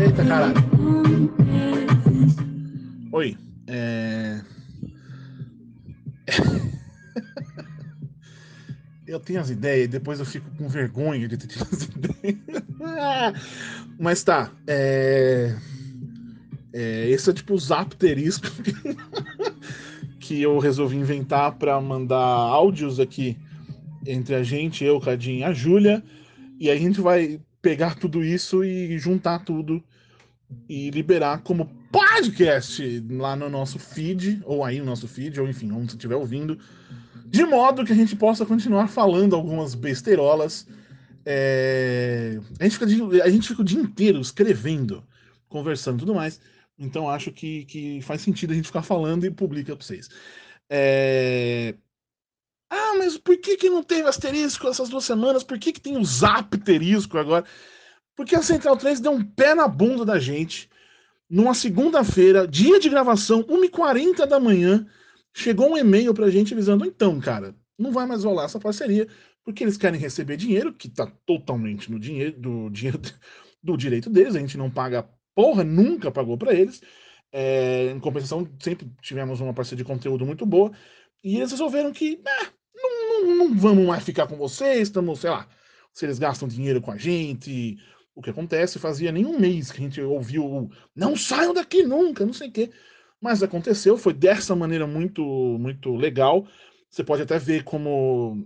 Eita caralho. Oi. É... eu tenho as ideias e depois eu fico com vergonha de ter tido as ideias. Mas tá. É... É, esse é tipo o zapterisco que eu resolvi inventar para mandar áudios aqui entre a gente, eu, Cadinho e a Júlia. E a gente vai pegar tudo isso e juntar tudo e liberar como podcast lá no nosso feed, ou aí no nosso feed, ou enfim, onde você estiver ouvindo, de modo que a gente possa continuar falando algumas besteirolas. É... A, gente fica, a gente fica o dia inteiro escrevendo, conversando e tudo mais. Então acho que, que faz sentido a gente ficar falando e publica para vocês. É... Ah, mas por que, que não teve asterisco essas duas semanas? Por que, que tem o zapterisco agora? Porque a Central 3 deu um pé na bunda da gente. Numa segunda-feira, dia de gravação, 1h40 da manhã, chegou um e-mail pra gente avisando: então, cara, não vai mais rolar essa parceria, porque eles querem receber dinheiro, que tá totalmente no dinheiro do dinheiro do direito deles, a gente não paga porra, nunca pagou para eles. É, em compensação, sempre tivemos uma parceria de conteúdo muito boa. E eles resolveram que, ah, não, não, não vamos mais ficar com vocês, estamos, sei lá, se eles gastam dinheiro com a gente, o que acontece, fazia nem um mês que a gente ouviu não saiam daqui nunca, não sei o quê. Mas aconteceu, foi dessa maneira muito, muito legal. Você pode até ver como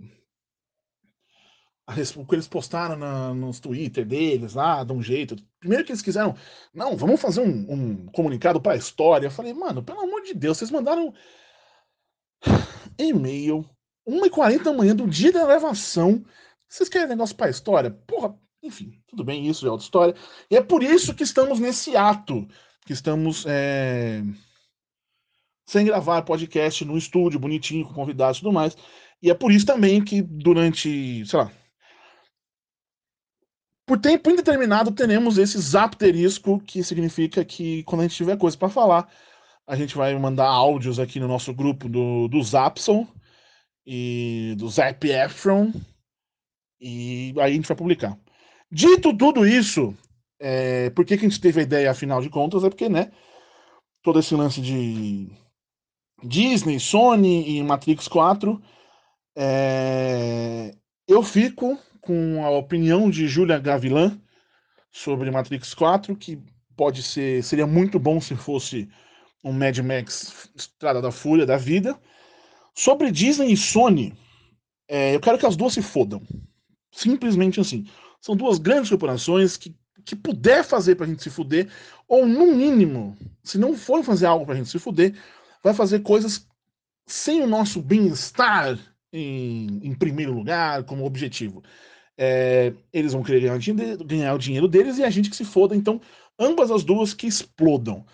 o que eles postaram na, nos Twitter deles lá, de um jeito. Primeiro que eles quiseram, não, vamos fazer um, um comunicado para a história. Eu falei, mano, pelo amor de Deus, vocês mandaram e-mail 1h40 da manhã do dia da gravação. Vocês querem negócio para a história? Porra, enfim, tudo bem, isso é outra história. E é por isso que estamos nesse ato, que estamos é, sem gravar podcast no estúdio, bonitinho, com convidados e tudo mais. E é por isso também que durante, sei lá, por tempo indeterminado, teremos esse zapterisco, que significa que quando a gente tiver coisa para falar, a gente vai mandar áudios aqui no nosso grupo do, do Zapson e do Zap Efron, e aí a gente vai publicar. Dito tudo isso, é, por que, que a gente teve a ideia, afinal de contas? É porque, né, todo esse lance de Disney, Sony e Matrix 4, é, eu fico com a opinião de Julia Gavilan sobre Matrix 4, que pode ser, seria muito bom se fosse um Mad Max Estrada da Fúria da vida. Sobre Disney e Sony, é, eu quero que as duas se fodam. Simplesmente assim. São duas grandes corporações que, que puder fazer pra gente se fuder, ou no mínimo, se não for fazer algo pra gente se fuder, vai fazer coisas sem o nosso bem-estar em, em primeiro lugar, como objetivo. É, eles vão querer ganhar dinheiro, ganhar o dinheiro deles e a gente que se foda. Então, ambas as duas que explodam.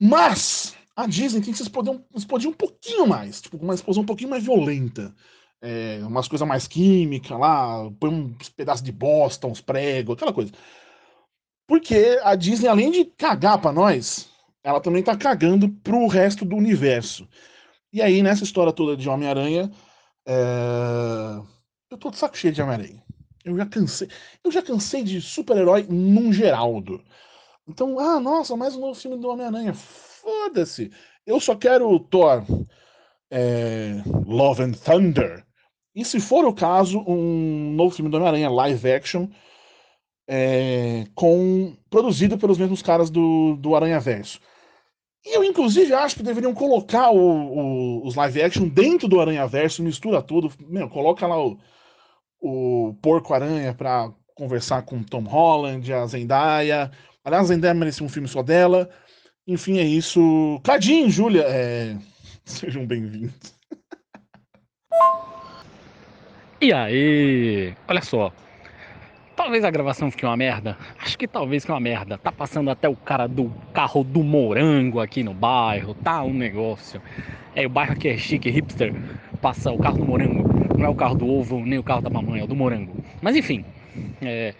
Mas a Disney tem que se explodir, explodir um pouquinho mais, tipo, uma explosão um pouquinho mais violenta. É, umas coisas mais químicas lá, põe uns pedaços de bosta, uns pregos, aquela coisa. Porque a Disney, além de cagar para nós, ela também tá cagando pro resto do universo. E aí, nessa história toda de Homem-Aranha, é... eu tô de saco cheio de Homem-Aranha. Eu já cansei. Eu já cansei de super-herói num geraldo. Então, ah, nossa, mais um novo filme do Homem-Aranha. Foda-se. Eu só quero o Thor é, Love and Thunder. E se for o caso, um novo filme do Homem-Aranha live action é, com produzido pelos mesmos caras do, do Aranha Verso. E eu, inclusive, acho que deveriam colocar o, o, os live action dentro do Aranha Verso, mistura tudo. Meu, coloca lá o, o Porco-Aranha para conversar com Tom Holland, a Zendaya. Aliás, a Zendaya merecia um filme só dela. Enfim, é isso. Cadinho, Júlia, é... sejam bem-vindos. E aí? Olha só. Talvez a gravação fique uma merda. Acho que talvez que uma merda. Tá passando até o cara do carro do morango aqui no bairro. Tá um negócio. É, o bairro aqui é chique, hipster. Passa o carro do morango. Não é o carro do ovo, nem o carro da mamãe, é o do morango. Mas enfim, é...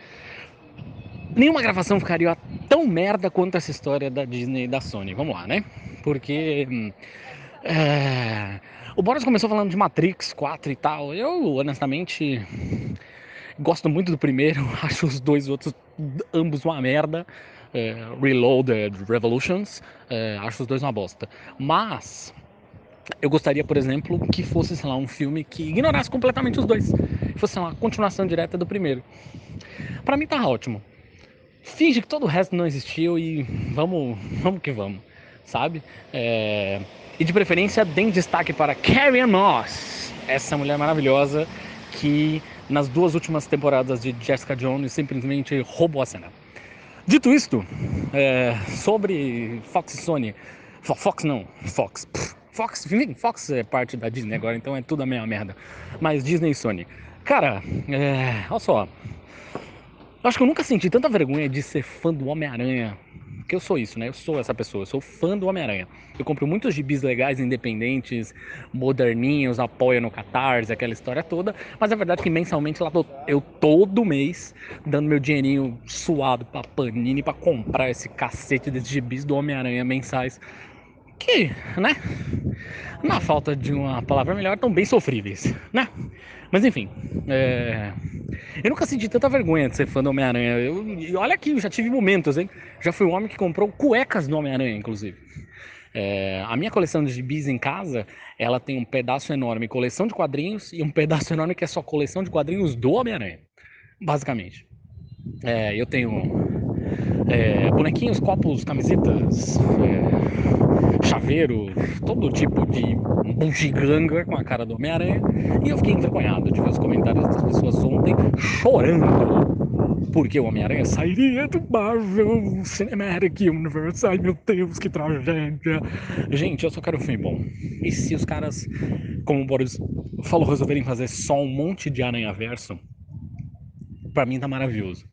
nenhuma gravação ficaria tão merda quanto essa história da Disney e da Sony. Vamos lá, né? Porque. É... O Boris começou falando de Matrix 4 e tal. Eu, honestamente, gosto muito do primeiro, acho os dois outros ambos uma merda. é, Reloaded Revolutions, é, acho os dois uma bosta. Mas eu gostaria, por exemplo, que fosse, sei lá, um filme que ignorasse completamente os dois. Fosse uma continuação direta do primeiro. Para mim tá ótimo. Finge que todo o resto não existiu e vamos, vamos que vamos, sabe? É... E de preferência, deem destaque para Carrie Moss, essa mulher maravilhosa que nas duas últimas temporadas de Jessica Jones simplesmente roubou a cena. Dito isto, é, sobre Fox e Sony, Fox não, Fox, Fox, Fox é parte da Disney agora, então é tudo a mesma merda. Mas Disney e Sony. Cara, é, olha só. Acho que eu nunca senti tanta vergonha de ser fã do Homem-Aranha porque eu sou isso, né? Eu sou essa pessoa, eu sou fã do Homem-Aranha. Eu compro muitos gibis legais, independentes, moderninhos, apoio no Catarse, aquela história toda. Mas a verdade é que mensalmente lá tô, eu todo mês dando meu dinheirinho suado pra Panini pra comprar esse cacete desses gibis do Homem-Aranha mensais. Que, né? Na falta de uma palavra melhor, estão bem sofríveis, né? Mas enfim, é... eu nunca senti tanta vergonha de ser fã do Homem-Aranha. Eu... olha aqui, eu já tive momentos, hein? Já fui um homem que comprou cuecas do Homem-Aranha, inclusive. É... a minha coleção de gibis em casa, ela tem um pedaço enorme coleção de quadrinhos e um pedaço enorme que é só coleção de quadrinhos do Homem-Aranha, basicamente. É, eu tenho é, bonequinhos, copos, camisetas, é, chaveiro, todo tipo de bugiganga com a cara do Homem-Aranha. E eu fiquei envergonhado de ver os comentários das pessoas ontem chorando porque o Homem-Aranha sairia do Marvel Cinematic Universe. Ai meu Deus, que tragédia. Gente, eu só quero um filme bom. E se os caras, como o Boris falou, resolverem fazer só um monte de Aranha Verso, pra mim tá maravilhoso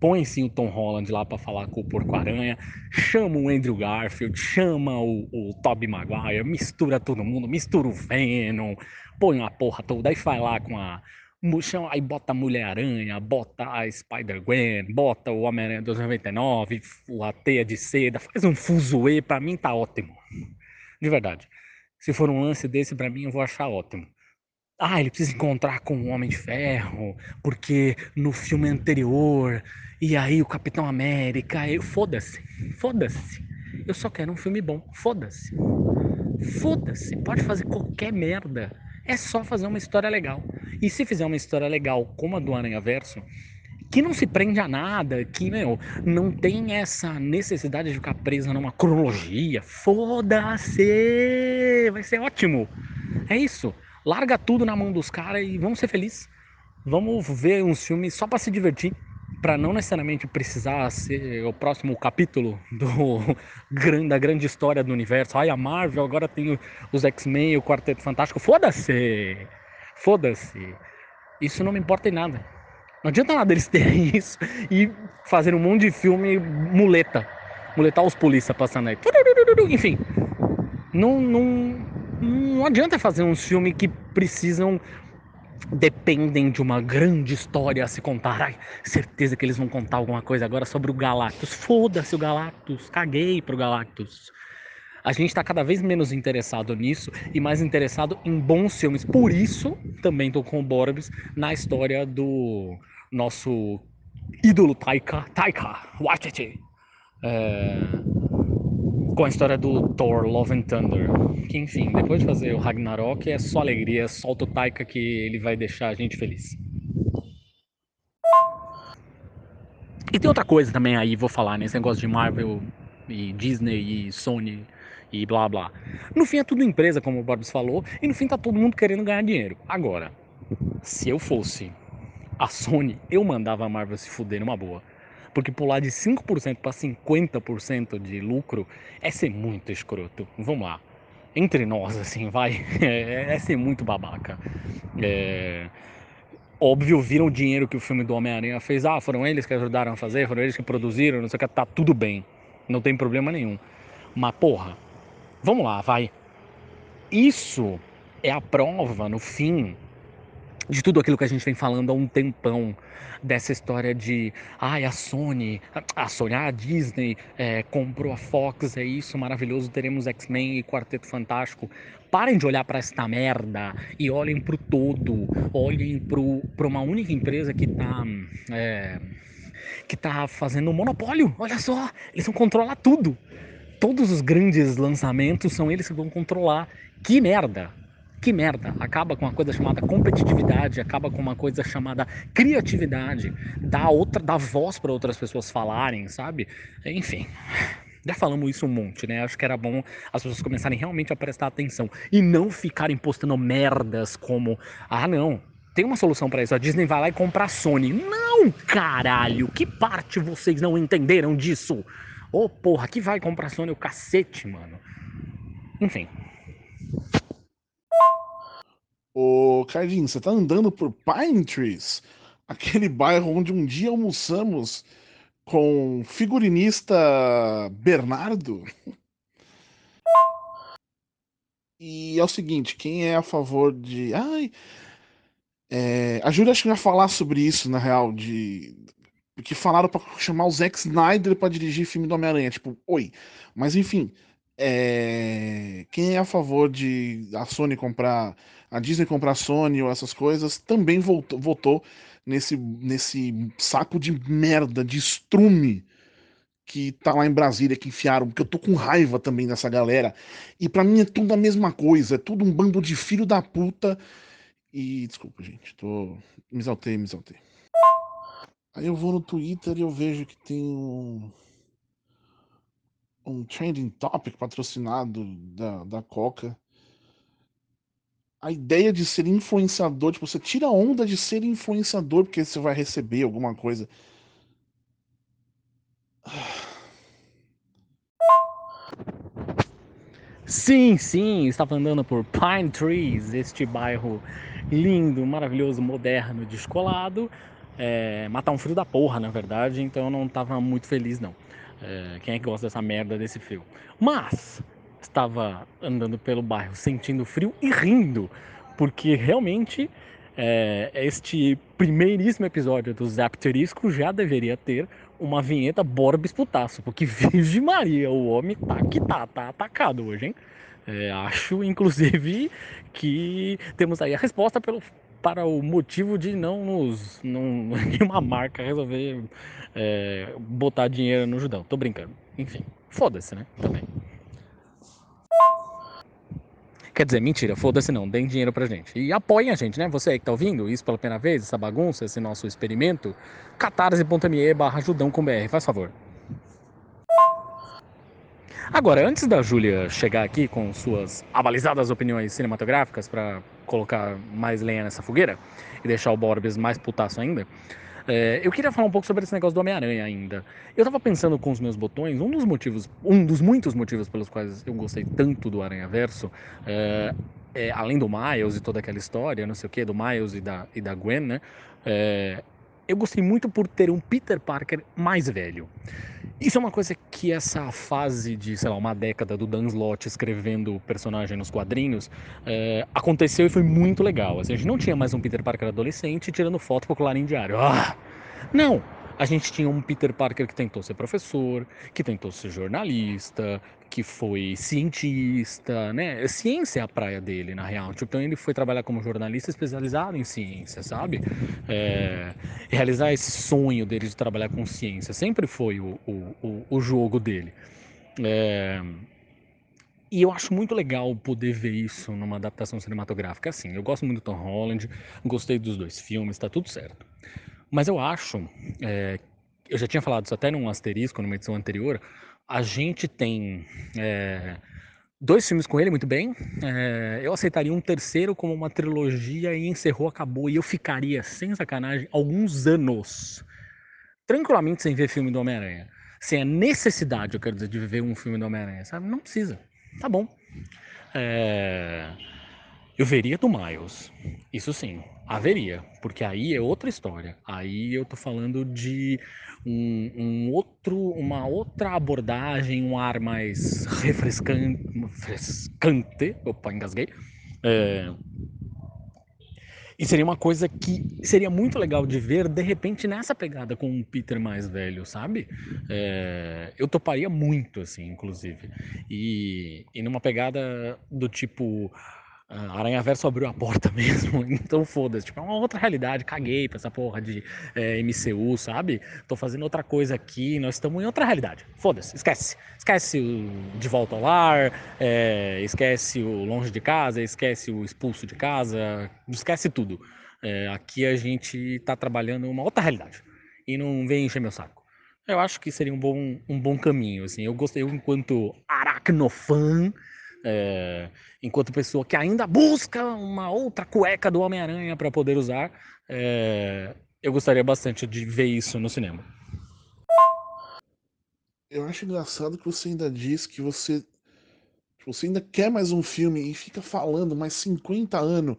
põe sim o Tom Holland lá para falar com o Porco-Aranha, chama o Andrew Garfield, chama o, o Tobey Maguire, mistura todo mundo, mistura o Venom, põe uma porra toda, aí vai lá com a aí bota a Mulher-Aranha, bota a Spider-Gwen, bota o Homem-Aranha 299, a teia de seda, faz um fuzuê, pra mim tá ótimo. De verdade. Se for um lance desse, pra mim, eu vou achar ótimo. Ah, ele precisa encontrar com o Homem de Ferro, porque no filme anterior e aí o Capitão América, eu foda-se, foda-se. Eu só quero um filme bom, foda-se. Foda-se, pode fazer qualquer merda. É só fazer uma história legal. E se fizer uma história legal como a do Aranha Verso, que não se prende a nada, que meu, não tem essa necessidade de ficar presa numa cronologia, foda-se! Vai ser ótimo. É isso. Larga tudo na mão dos caras e vamos ser felizes. Vamos ver uns filmes só para se divertir para não necessariamente precisar ser o próximo capítulo do da grande história do universo. Ai, a Marvel agora tem os X-Men o Quarteto Fantástico. Foda-se! Foda-se! Isso não me importa em nada. Não adianta nada eles terem isso e fazer um monte de filme muleta. Muletar os polícia passando aí. Enfim. Não, não, não adianta fazer uns filmes que precisam dependem de uma grande história a se contar. Ai, certeza que eles vão contar alguma coisa agora sobre o Galactus. Foda-se o Galactus, caguei pro Galactus. A gente está cada vez menos interessado nisso e mais interessado em bons filmes. Por isso, também tô com o Borbs na história do nosso ídolo Taika, Taika Waititi. É com a história do Thor Love and Thunder. Que enfim, depois de fazer o Ragnarok é só alegria, solta o Taika que ele vai deixar a gente feliz. E tem outra coisa também aí, vou falar nesse negócio de Marvel e Disney e Sony e blá blá. No fim é tudo empresa, como o Borbs falou, e no fim tá todo mundo querendo ganhar dinheiro. Agora, se eu fosse a Sony, eu mandava a Marvel se fuder numa boa. Porque pular de 5% para 50% de lucro é ser muito escroto. Vamos lá. Entre nós, assim, vai. É, é ser muito babaca. É... Óbvio, viram o dinheiro que o filme do Homem-Aranha fez. Ah, foram eles que ajudaram a fazer, foram eles que produziram, não sei o que, tá tudo bem. Não tem problema nenhum. Mas, porra, vamos lá, vai. Isso é a prova, no fim, de tudo aquilo que a gente vem falando há um tempão dessa história de ai a Sony, a Sony, a Disney é, comprou a Fox, é isso maravilhoso, teremos X-Men e Quarteto Fantástico. Parem de olhar para esta merda e olhem para o todo, olhem para uma única empresa que está é, que tá fazendo monopólio. Olha só, eles vão controlar tudo. Todos os grandes lançamentos são eles que vão controlar. Que merda! Que merda! Acaba com uma coisa chamada competitividade, acaba com uma coisa chamada criatividade, dá outra, dá voz para outras pessoas falarem, sabe? Enfim. Já falamos isso um monte, né? Acho que era bom as pessoas começarem realmente a prestar atenção e não ficarem postando merdas como: ah, não, tem uma solução para isso. A Disney vai lá e compra a Sony. Não, caralho! Que parte vocês não entenderam disso? Ô, oh, porra, que vai comprar a Sony o cacete, mano. Enfim. Ô, Cardinho, você tá andando por Pine Trees? Aquele bairro onde um dia almoçamos com figurinista Bernardo? E é o seguinte, quem é a favor de. Ai. É... A Júlia acho que vai falar sobre isso, na real, de. Porque falaram pra chamar o Zack Snyder pra dirigir filme do Homem-Aranha. Tipo, oi. Mas enfim. É... Quem é a favor de a Sony comprar a Disney comprar a Sony ou essas coisas, também votou, nesse, nesse saco de merda, de estrume que tá lá em Brasília, que enfiaram, porque eu tô com raiva também dessa galera. E para mim é tudo a mesma coisa, é tudo um bando de filho da puta. E desculpa, gente, tô. Me exaltei, me exaltei. Aí eu vou no Twitter e eu vejo que tem um. Um trending topic patrocinado da, da Coca a ideia de ser influenciador, tipo, você tira a onda de ser influenciador porque você vai receber alguma coisa. Sim, sim, estava andando por Pine Trees, este bairro lindo, maravilhoso, moderno, descolado. É, matar um frio da porra, na verdade, então eu não estava muito feliz, não. É, quem é que gosta dessa merda desse frio? Mas, estava andando pelo bairro sentindo frio e rindo, porque realmente é, este primeiríssimo episódio do Zapterisco já deveria ter uma vinheta Borbis Putaço, porque Virgem Maria, o homem tá que tá, tá atacado hoje, hein? É, acho, inclusive, que temos aí a resposta pelo, para o motivo de não nos. Não, nenhuma marca resolver é, botar dinheiro no Judão. Tô brincando. Enfim, foda-se, né? Também. Quer dizer, mentira, foda-se não, deem dinheiro pra gente. E apoiem a gente, né? Você aí que tá ouvindo isso pela primeira vez, essa bagunça, esse nosso experimento, catarse.me barra BR, faz favor. Agora, antes da Júlia chegar aqui com suas abalizadas opiniões cinematográficas para colocar mais lenha nessa fogueira e deixar o Borbes mais putaço ainda, é, eu queria falar um pouco sobre esse negócio do Homem-Aranha ainda. Eu tava pensando com os meus botões, um dos motivos, um dos muitos motivos pelos quais eu gostei tanto do Aranha Verso, é, é, além do Miles e toda aquela história, não sei o que, do Miles e da, e da Gwen, né? Eu gostei muito por ter um Peter Parker mais velho. Isso é uma coisa que essa fase de, sei lá, uma década do Dan Slott escrevendo o personagem nos quadrinhos é, aconteceu e foi muito legal. Assim, a gente não tinha mais um Peter Parker adolescente tirando foto pro Clarim Diário. Ah! Não! A gente tinha um Peter Parker que tentou ser professor, que tentou ser jornalista, que foi cientista, né? Ciência é a praia dele, na real. Tipo, então ele foi trabalhar como jornalista especializado em ciência, sabe? É, realizar esse sonho dele de trabalhar com ciência sempre foi o, o, o jogo dele. É, e eu acho muito legal poder ver isso numa adaptação cinematográfica assim. Eu gosto muito do Tom Holland, gostei dos dois filmes, tá tudo certo. Mas eu acho, é, eu já tinha falado isso até num asterisco, numa edição anterior, a gente tem é, dois filmes com ele muito bem. É, eu aceitaria um terceiro como uma trilogia e encerrou, acabou. E eu ficaria, sem sacanagem, alguns anos tranquilamente sem ver filme do Homem-Aranha. Sem a necessidade, eu quero dizer, de ver um filme do Homem-Aranha, sabe? Não precisa. Tá bom. É... Eu veria do Miles. Isso sim, haveria. Porque aí é outra história. Aí eu tô falando de um, um, outro, uma outra abordagem, um ar mais refrescante. opa, engasguei. É, e seria uma coisa que seria muito legal de ver, de repente, nessa pegada com um Peter mais velho, sabe? É, eu toparia muito, assim, inclusive. E, e numa pegada do tipo a Aranha Verso abriu a porta mesmo, então foda-se. Tipo, é uma outra realidade. Caguei pra essa porra de é, MCU, sabe? Tô fazendo outra coisa aqui, nós estamos em outra realidade. Foda-se, esquece. Esquece o De Volta ao Lar, é, esquece o Longe de Casa, esquece o Expulso de Casa, esquece tudo. É, aqui a gente tá trabalhando uma outra realidade. E não vem encher meu saco. Eu acho que seria um bom, um bom caminho, assim. Eu gostei, eu, enquanto aracnofã, é, enquanto pessoa que ainda busca uma outra cueca do Homem-Aranha para poder usar, é, eu gostaria bastante de ver isso no cinema. Eu acho engraçado que você ainda diz que você você ainda quer mais um filme e fica falando mais 50 anos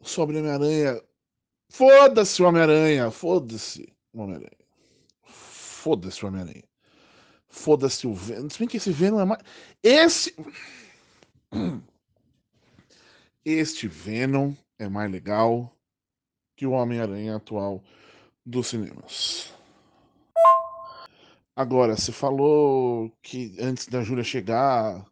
sobre Homem-Aranha. Foda-se o Homem-Aranha, foda-se o Homem-Aranha. Foda-se o Homem-Aranha. Foda-se o Venom. Se bem que esse Venom é mais. Esse. Este Venom é mais legal que o Homem-Aranha atual dos cinemas. Agora, você falou que antes da Júlia chegar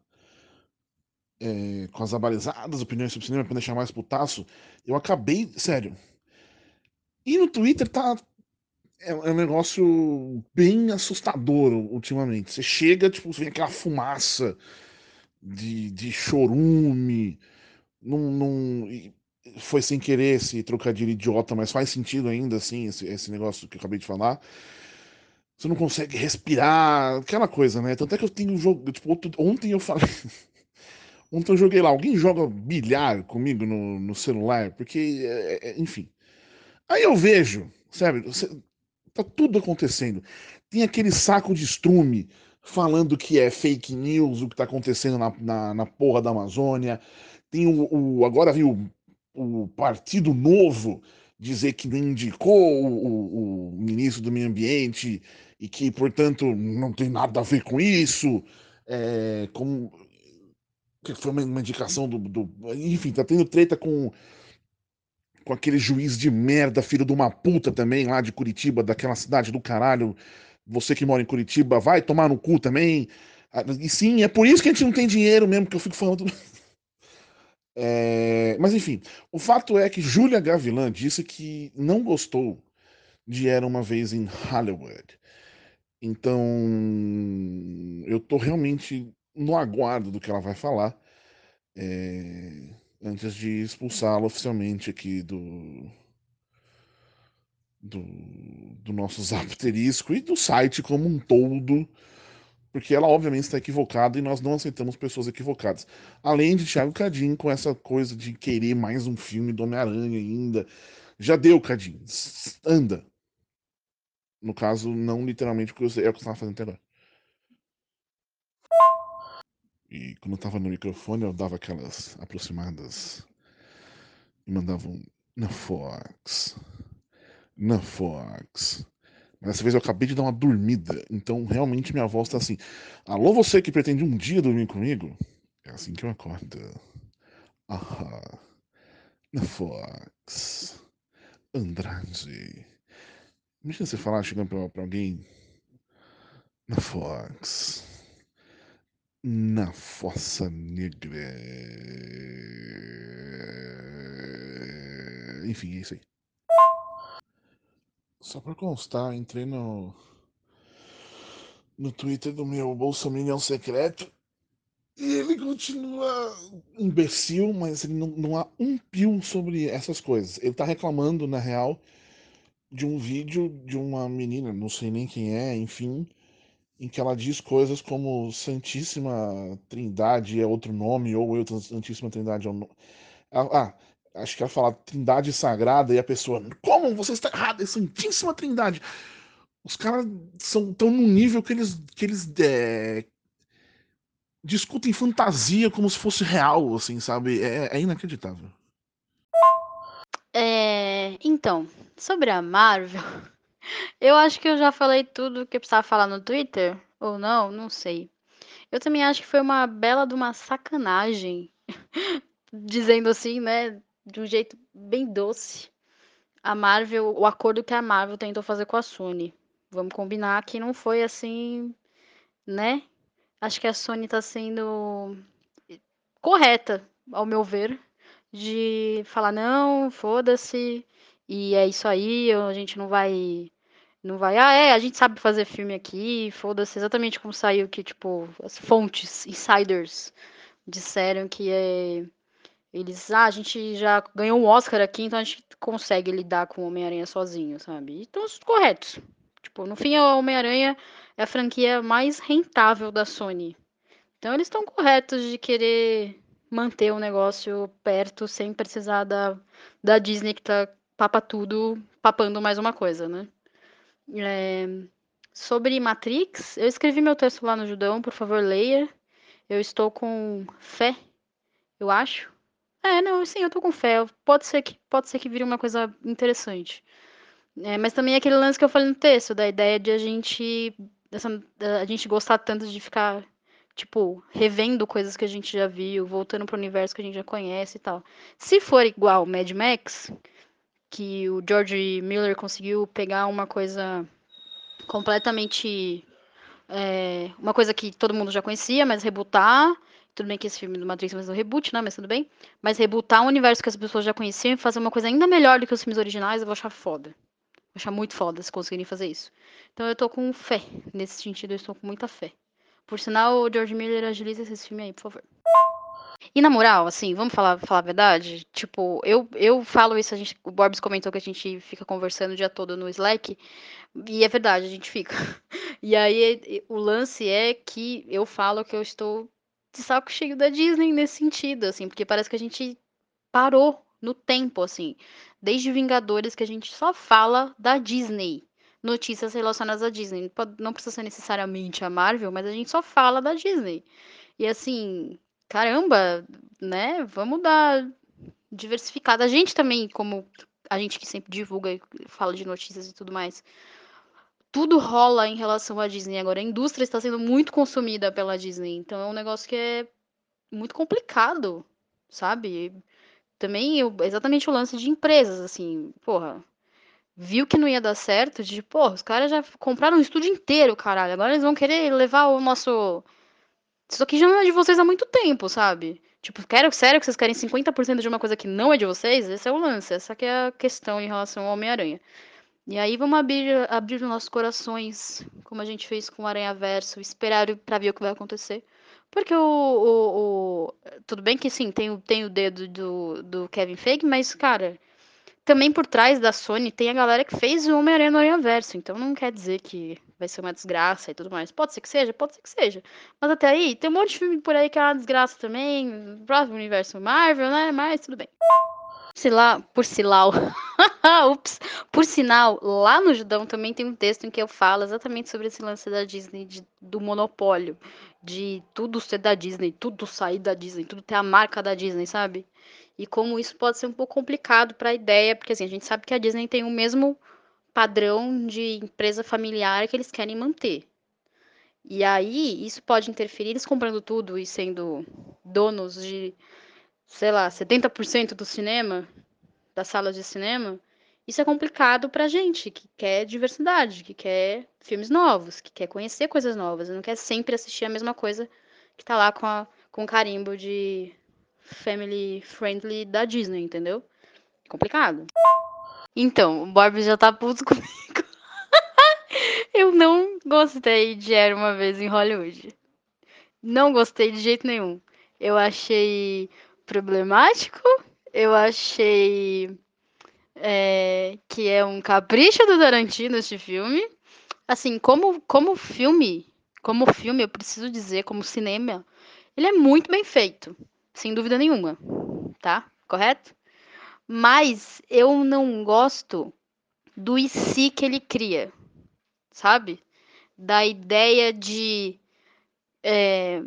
é, com as abalizadas opiniões sobre cinema para deixar mais putaço, eu acabei. Sério. E no Twitter tá. É, é um negócio bem assustador ultimamente. Você chega, tipo, vê aquela fumaça de, de chorume. Não, não, foi sem querer esse trocadilho idiota, mas faz sentido ainda, assim, esse, esse negócio que eu acabei de falar. Você não consegue respirar, aquela coisa, né? Tanto é que eu tenho um jogo. Tipo, outro, ontem eu falei. ontem eu joguei lá. Alguém joga bilhar comigo no, no celular? Porque, é, é, enfim. Aí eu vejo, sabe? Você, tá tudo acontecendo. Tem aquele saco de estrume falando que é fake news o que está acontecendo na, na, na, porra da Amazônia. Tem o, o agora vem o, o, Partido Novo dizer que não indicou o, o, ministro do Meio Ambiente e que, portanto, não tem nada a ver com isso. É, como, que foi uma, uma indicação do, do, Enfim, tá tendo treta com com aquele juiz de merda, filho de uma puta também, lá de Curitiba, daquela cidade do caralho, você que mora em Curitiba, vai tomar no cu também. Ah, e sim, é por isso que a gente não tem dinheiro mesmo, que eu fico falando. É... Mas enfim, o fato é que Julia Gavilan disse que não gostou de Era uma Vez em Hollywood. Então, eu tô realmente no aguardo do que ela vai falar é... antes de expulsá-la oficialmente aqui do, do, do nosso Zapterisco e do site como um todo, porque ela obviamente está equivocada e nós não aceitamos pessoas equivocadas. Além de Thiago Cadinho com essa coisa de querer mais um filme do Homem-Aranha ainda. Já deu, Cadinho. Anda. No caso, não literalmente, porque é o que você estava fazendo até agora. E quando eu estava no microfone, eu dava aquelas aproximadas e mandava um na Fox na Fox. Mas dessa vez eu acabei de dar uma dormida, então realmente minha voz tá assim. Alô, você que pretende um dia dormir comigo? É assim que eu acordo. Aham. Na Fox. Andrade. Imagina você falar chegando pra, pra alguém. Na Fox. Na Fossa Negra. Enfim, é isso aí. Só pra constar, entrei no. no Twitter do meu Bolsominion secreto. E ele continua imbecil, mas ele não, não há um pio sobre essas coisas. Ele tá reclamando, na real, de um vídeo de uma menina, não sei nem quem é, enfim, em que ela diz coisas como Santíssima Trindade é outro nome, ou eu, Santíssima Trindade é um nome. Ah, ah acho que ela fala Trindade Sagrada e a pessoa, como você está errado, é Santíssima Trindade. Os caras são tão num nível que eles que eles é, discutem fantasia como se fosse real, assim, sabe? É, é inacreditável. É, então, sobre a Marvel, eu acho que eu já falei tudo que precisava falar no Twitter, ou não, não sei. Eu também acho que foi uma bela de uma sacanagem, dizendo assim, né? De um jeito bem doce a Marvel, o acordo que a Marvel tentou fazer com a Sony. Vamos combinar que não foi assim, né? Acho que a Sony tá sendo correta, ao meu ver, de falar, não, foda-se, e é isso aí, a gente não vai. Não vai. Ah, é, a gente sabe fazer filme aqui, foda-se, exatamente como saiu que, tipo, as fontes, insiders, disseram que é. Eles, ah, a gente já ganhou um Oscar aqui, então a gente consegue lidar com o Homem-Aranha sozinho, sabe? Então, corretos. Tipo, no fim, o Homem-Aranha é a franquia mais rentável da Sony. Então, eles estão corretos de querer manter o negócio perto sem precisar da, da Disney que tá papa tudo, papando mais uma coisa, né? É, sobre Matrix, eu escrevi meu texto lá no Judão, por favor, leia. Eu estou com fé, eu acho. É, não, sim, eu tô com fé. Pode ser que, pode ser que vire uma coisa interessante. É, mas também é aquele lance que eu falei no texto, da ideia de a gente. Dessa, a gente gostar tanto de ficar, tipo, revendo coisas que a gente já viu, voltando pro universo que a gente já conhece e tal. Se for igual Mad Max, que o George Miller conseguiu pegar uma coisa completamente. É, uma coisa que todo mundo já conhecia, mas rebootar tudo bem que esse filme do Matrix vai ser um reboot, né? Mas tudo bem. Mas rebootar um universo que as pessoas já conheciam e fazer uma coisa ainda melhor do que os filmes originais, eu vou achar foda. Vou achar muito foda se conseguirem fazer isso. Então eu tô com fé. Nesse sentido, eu estou com muita fé. Por sinal, o George Miller agiliza esse filme aí, por favor. E na moral, assim, vamos falar, falar a verdade? Tipo, eu, eu falo isso, a gente, o Borbs comentou que a gente fica conversando o dia todo no Slack, e é verdade, a gente fica. E aí o lance é que eu falo que eu estou de saco cheio da Disney nesse sentido, assim, porque parece que a gente parou no tempo, assim. Desde Vingadores que a gente só fala da Disney. Notícias relacionadas à Disney. Não precisa ser necessariamente a Marvel, mas a gente só fala da Disney. E assim, caramba, né? Vamos dar diversificada. A gente também, como a gente que sempre divulga e fala de notícias e tudo mais, tudo rola em relação à Disney agora. A indústria está sendo muito consumida pela Disney. Então é um negócio que é muito complicado, sabe? Também eu, exatamente o lance de empresas, assim, porra. Viu que não ia dar certo, de, porra, os caras já compraram um estúdio inteiro, caralho. Agora eles vão querer levar o nosso. Isso aqui já não é de vocês há muito tempo, sabe? Tipo, quero, sério que vocês querem 50% de uma coisa que não é de vocês? Esse é o lance, essa que é a questão em relação ao Homem-Aranha. E aí vamos abrir, abrir os nossos corações, como a gente fez com o Aranha Verso, esperar para ver o que vai acontecer. Porque o, o, o, Tudo bem que sim, tem, tem o dedo do, do Kevin Feige, mas, cara, também por trás da Sony tem a galera que fez o Homem-Aranha no Aranha Verso. Então não quer dizer que vai ser uma desgraça e tudo mais. Pode ser que seja, pode ser que seja. Mas até aí, tem um monte de filme por aí que é uma desgraça também. Próximo universo Marvel, né? Mas tudo bem. Sei lá, por sinal. Ups. Por sinal, lá no Judão também tem um texto em que eu falo exatamente sobre esse lance da Disney, de, do monopólio. De tudo ser da Disney, tudo sair da Disney, tudo ter a marca da Disney, sabe? E como isso pode ser um pouco complicado para a ideia, porque assim, a gente sabe que a Disney tem o mesmo padrão de empresa familiar que eles querem manter. E aí, isso pode interferir, eles comprando tudo e sendo donos de sei lá, 70% do cinema, das salas de cinema, isso é complicado pra gente que quer diversidade, que quer filmes novos, que quer conhecer coisas novas, não quer sempre assistir a mesma coisa que tá lá com, a, com o carimbo de family friendly da Disney, entendeu? Complicado. Então, o Bob já tá puto comigo. Eu não gostei de Era Uma Vez em Hollywood. Não gostei de jeito nenhum. Eu achei problemático. Eu achei é, que é um capricho do Tarantino este filme. Assim, como, como filme, como filme, eu preciso dizer, como cinema, ele é muito bem feito, sem dúvida nenhuma, tá? Correto? Mas eu não gosto do e que ele cria, sabe? Da ideia de. É,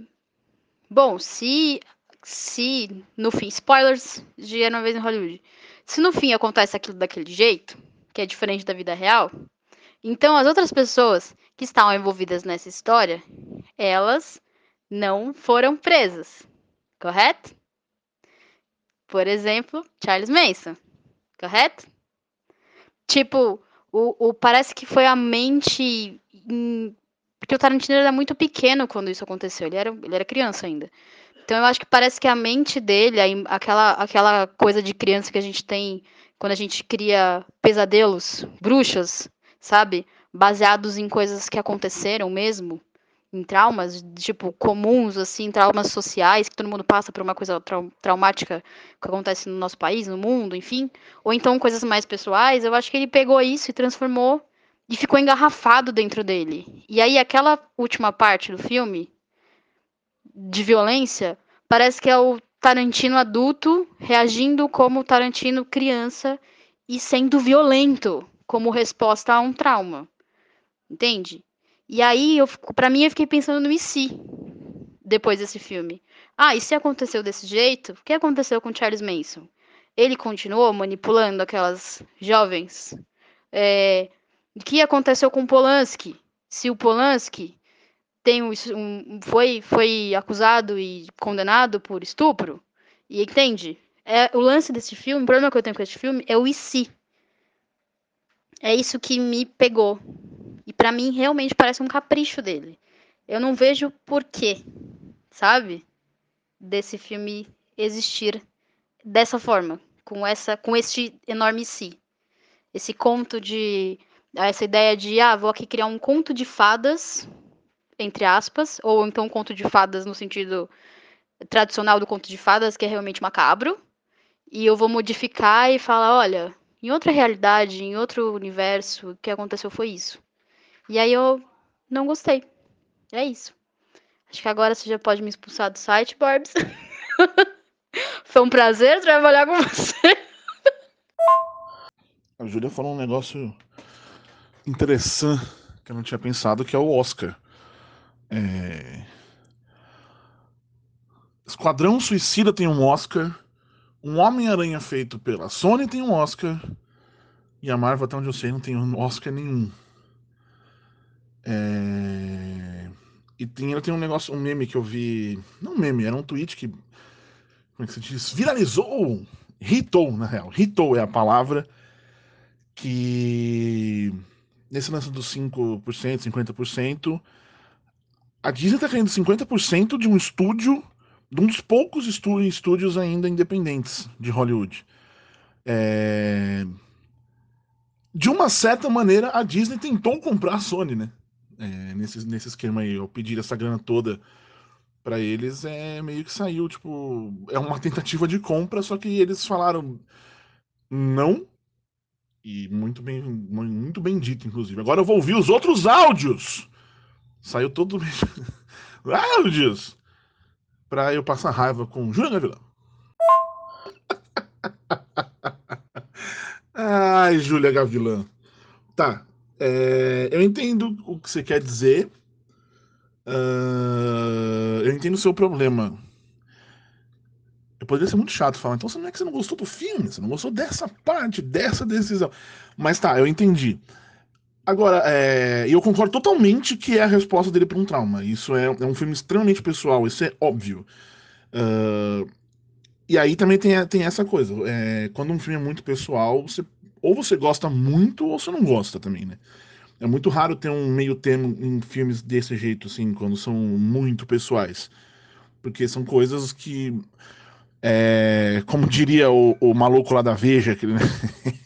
bom, se se no fim, spoilers de Era uma vez em Hollywood, se no fim acontece aquilo daquele jeito, que é diferente da vida real, então as outras pessoas que estavam envolvidas nessa história, elas não foram presas, correto? Por exemplo, Charles Manson, correto? Tipo, o, o parece que foi a mente. Em, porque o Tarantino era muito pequeno quando isso aconteceu, ele era, ele era criança ainda. Então eu acho que parece que a mente dele, aquela, aquela coisa de criança que a gente tem quando a gente cria pesadelos, bruxas, sabe? Baseados em coisas que aconteceram mesmo, em traumas, tipo, comuns, assim, traumas sociais, que todo mundo passa por uma coisa trau traumática que acontece no nosso país, no mundo, enfim. Ou então coisas mais pessoais, eu acho que ele pegou isso e transformou e ficou engarrafado dentro dele. E aí aquela última parte do filme de violência parece que é o Tarantino adulto reagindo como Tarantino criança e sendo violento como resposta a um trauma. Entende? E aí, para mim, eu fiquei pensando no e se depois desse filme. Ah, e se aconteceu desse jeito? O que aconteceu com Charles Manson? Ele continuou manipulando aquelas jovens? É, o que aconteceu com Polanski? Se o Polanski tem um, um, foi, foi acusado e condenado por estupro, e entende? É, o lance desse filme, o problema que eu tenho com esse filme é o e se. É isso que me pegou. E para mim realmente parece um capricho dele. Eu não vejo porquê, sabe? Desse filme existir dessa forma, com essa com este enorme si. Esse conto de essa ideia de, ah, vou aqui criar um conto de fadas, entre aspas, ou então conto de fadas no sentido tradicional do conto de fadas, que é realmente macabro, e eu vou modificar e falar, olha, em outra realidade, em outro universo, o que aconteceu foi isso. E aí eu não gostei. É isso. Acho que agora você já pode me expulsar do site, Barbs. foi um prazer trabalhar com você. A Júlia falou um negócio interessante que eu não tinha pensado, que é o Oscar. É... Esquadrão Suicida tem um Oscar. Um Homem-Aranha feito pela Sony tem um Oscar. E a Marvel, até onde eu sei, não tem um Oscar nenhum. É... E tem, tem um negócio, um meme que eu vi. Não meme, era um tweet que. Como é que se diz? Viralizou! Hitou, na real. Hitou é a palavra que nesse lance dos 5%, 50%, a Disney está querendo 50% de um estúdio, de um dos poucos estúdios ainda independentes de Hollywood. É... De uma certa maneira, a Disney tentou comprar a Sony, né? É, nesse, nesse esquema aí, ao pedir essa grana toda para eles, é meio que saiu, tipo, é uma tentativa de compra, só que eles falaram não, e muito bem, muito bem dito, inclusive. Agora eu vou ouvir os outros áudios. Saiu todo áudios para eu passar raiva com Júlia Gavilão. Ai, Júlia Gavilã. Tá. É, eu entendo o que você quer dizer. Uh, eu entendo o seu problema. Eu poderia ser muito chato falar, então não é que você não gostou do filme, você não gostou dessa parte, dessa decisão. Mas tá, eu entendi. Agora, é, eu concordo totalmente que é a resposta dele para um trauma. Isso é, é, um filme extremamente pessoal, isso é óbvio. Uh, e aí também tem, tem essa coisa. É, quando um filme é muito pessoal, você, ou você gosta muito ou você não gosta também, né? É muito raro ter um meio termo em filmes desse jeito, assim, quando são muito pessoais. Porque são coisas que é, como diria o, o, maluco lá da Veja, que, né?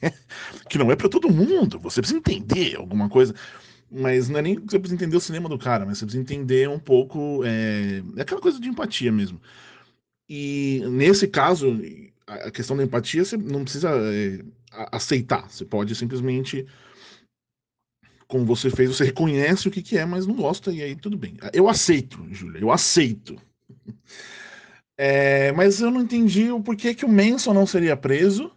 que não é para todo mundo, você precisa entender alguma coisa. Mas não é nem que você precisa entender o cinema do cara, mas você precisa entender um pouco. É, é aquela coisa de empatia mesmo. E nesse caso, a questão da empatia você não precisa é, aceitar. Você pode simplesmente, como você fez, você reconhece o que, que é, mas não gosta, e aí tudo bem. Eu aceito, Júlia, eu aceito. É, mas eu não entendi o porquê que o Manson não seria preso,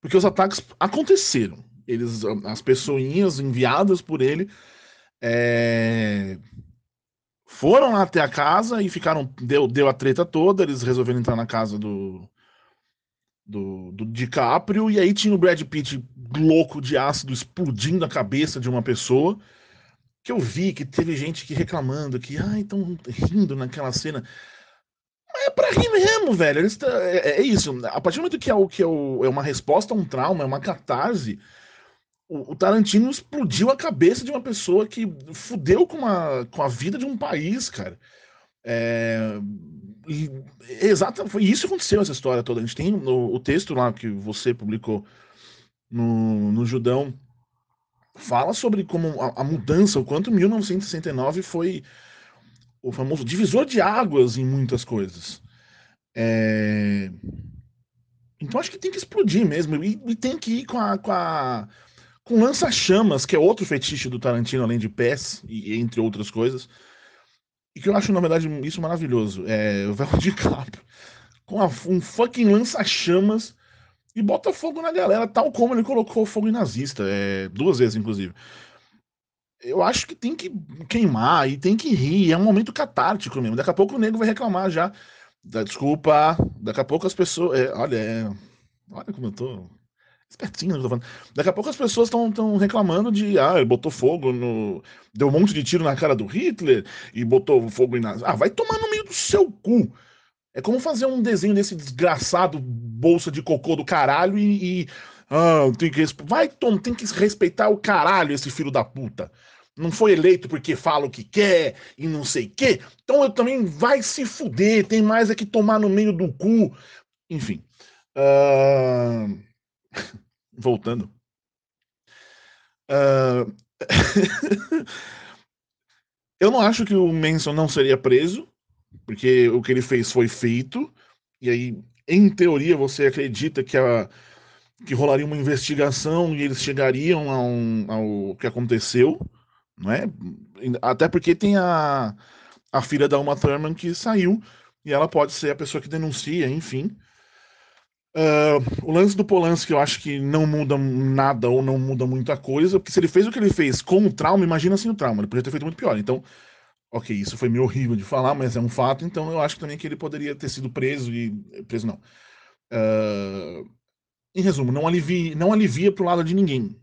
porque os ataques aconteceram. Eles, as pessoinhas enviadas por ele é, foram lá até a casa e ficaram. Deu, deu a treta toda, eles resolveram entrar na casa do, do, do DiCaprio, e aí tinha o Brad Pitt louco de ácido explodindo a cabeça de uma pessoa. Que eu vi que teve gente que reclamando que, ai, estão rindo naquela cena. É pra rir mesmo, velho. Eles, é, é, isso. A partir do momento que é, o, que é, é uma resposta a um trauma, é uma catarse, o, o, Tarantino explodiu a cabeça de uma pessoa que fudeu com, uma, com a vida de um país, cara. É, exato, foi isso que aconteceu essa história toda. A gente tem o, o texto lá que você publicou no, no Judão fala sobre como a, a, mudança, o quanto 1969 foi o famoso divisor de águas em muitas coisas. É... Então acho que tem que explodir mesmo e, e tem que ir com a, com a com lança-chamas, que é outro fetiche do Tarantino além de pés e entre outras coisas. E que eu acho na verdade isso maravilhoso. É o Vel de com a, um fucking lança-chamas e bota fogo na galera, tal como ele colocou fogo em nazista, é, duas vezes, inclusive. Eu acho que tem que queimar e tem que rir, é um momento catártico mesmo. Daqui a pouco o nego vai reclamar já. Desculpa, daqui a pouco as pessoas. É, olha, é, olha como eu tô. Espertinho, eu tô falando. Daqui a pouco as pessoas estão reclamando de. Ah, ele botou fogo no. Deu um monte de tiro na cara do Hitler e botou fogo em. Ah, vai tomar no meio do seu cu. É como fazer um desenho desse desgraçado bolsa de cocô do caralho e. e ah, tem que, vai, Tom, tem que respeitar o caralho, esse filho da puta. Não foi eleito porque fala o que quer e não sei o quê. Então eu também vai se fuder, tem mais é que tomar no meio do cu. Enfim. Uh... Voltando. Uh... eu não acho que o Manson não seria preso porque o que ele fez foi feito, e aí, em teoria, você acredita que, a, que rolaria uma investigação e eles chegariam ao, ao que aconteceu, não é? Até porque tem a, a filha da Uma Thurman que saiu, e ela pode ser a pessoa que denuncia, enfim. Uh, o lance do Polanski eu acho que não muda nada ou não muda muita coisa, porque se ele fez o que ele fez com o trauma, imagina assim o trauma, ele podia ter feito muito pior. Então, Ok, isso foi meio horrível de falar, mas é um fato, então eu acho também que ele poderia ter sido preso e. Preso não. Uh, em resumo, não alivia, não alivia pro lado de ninguém.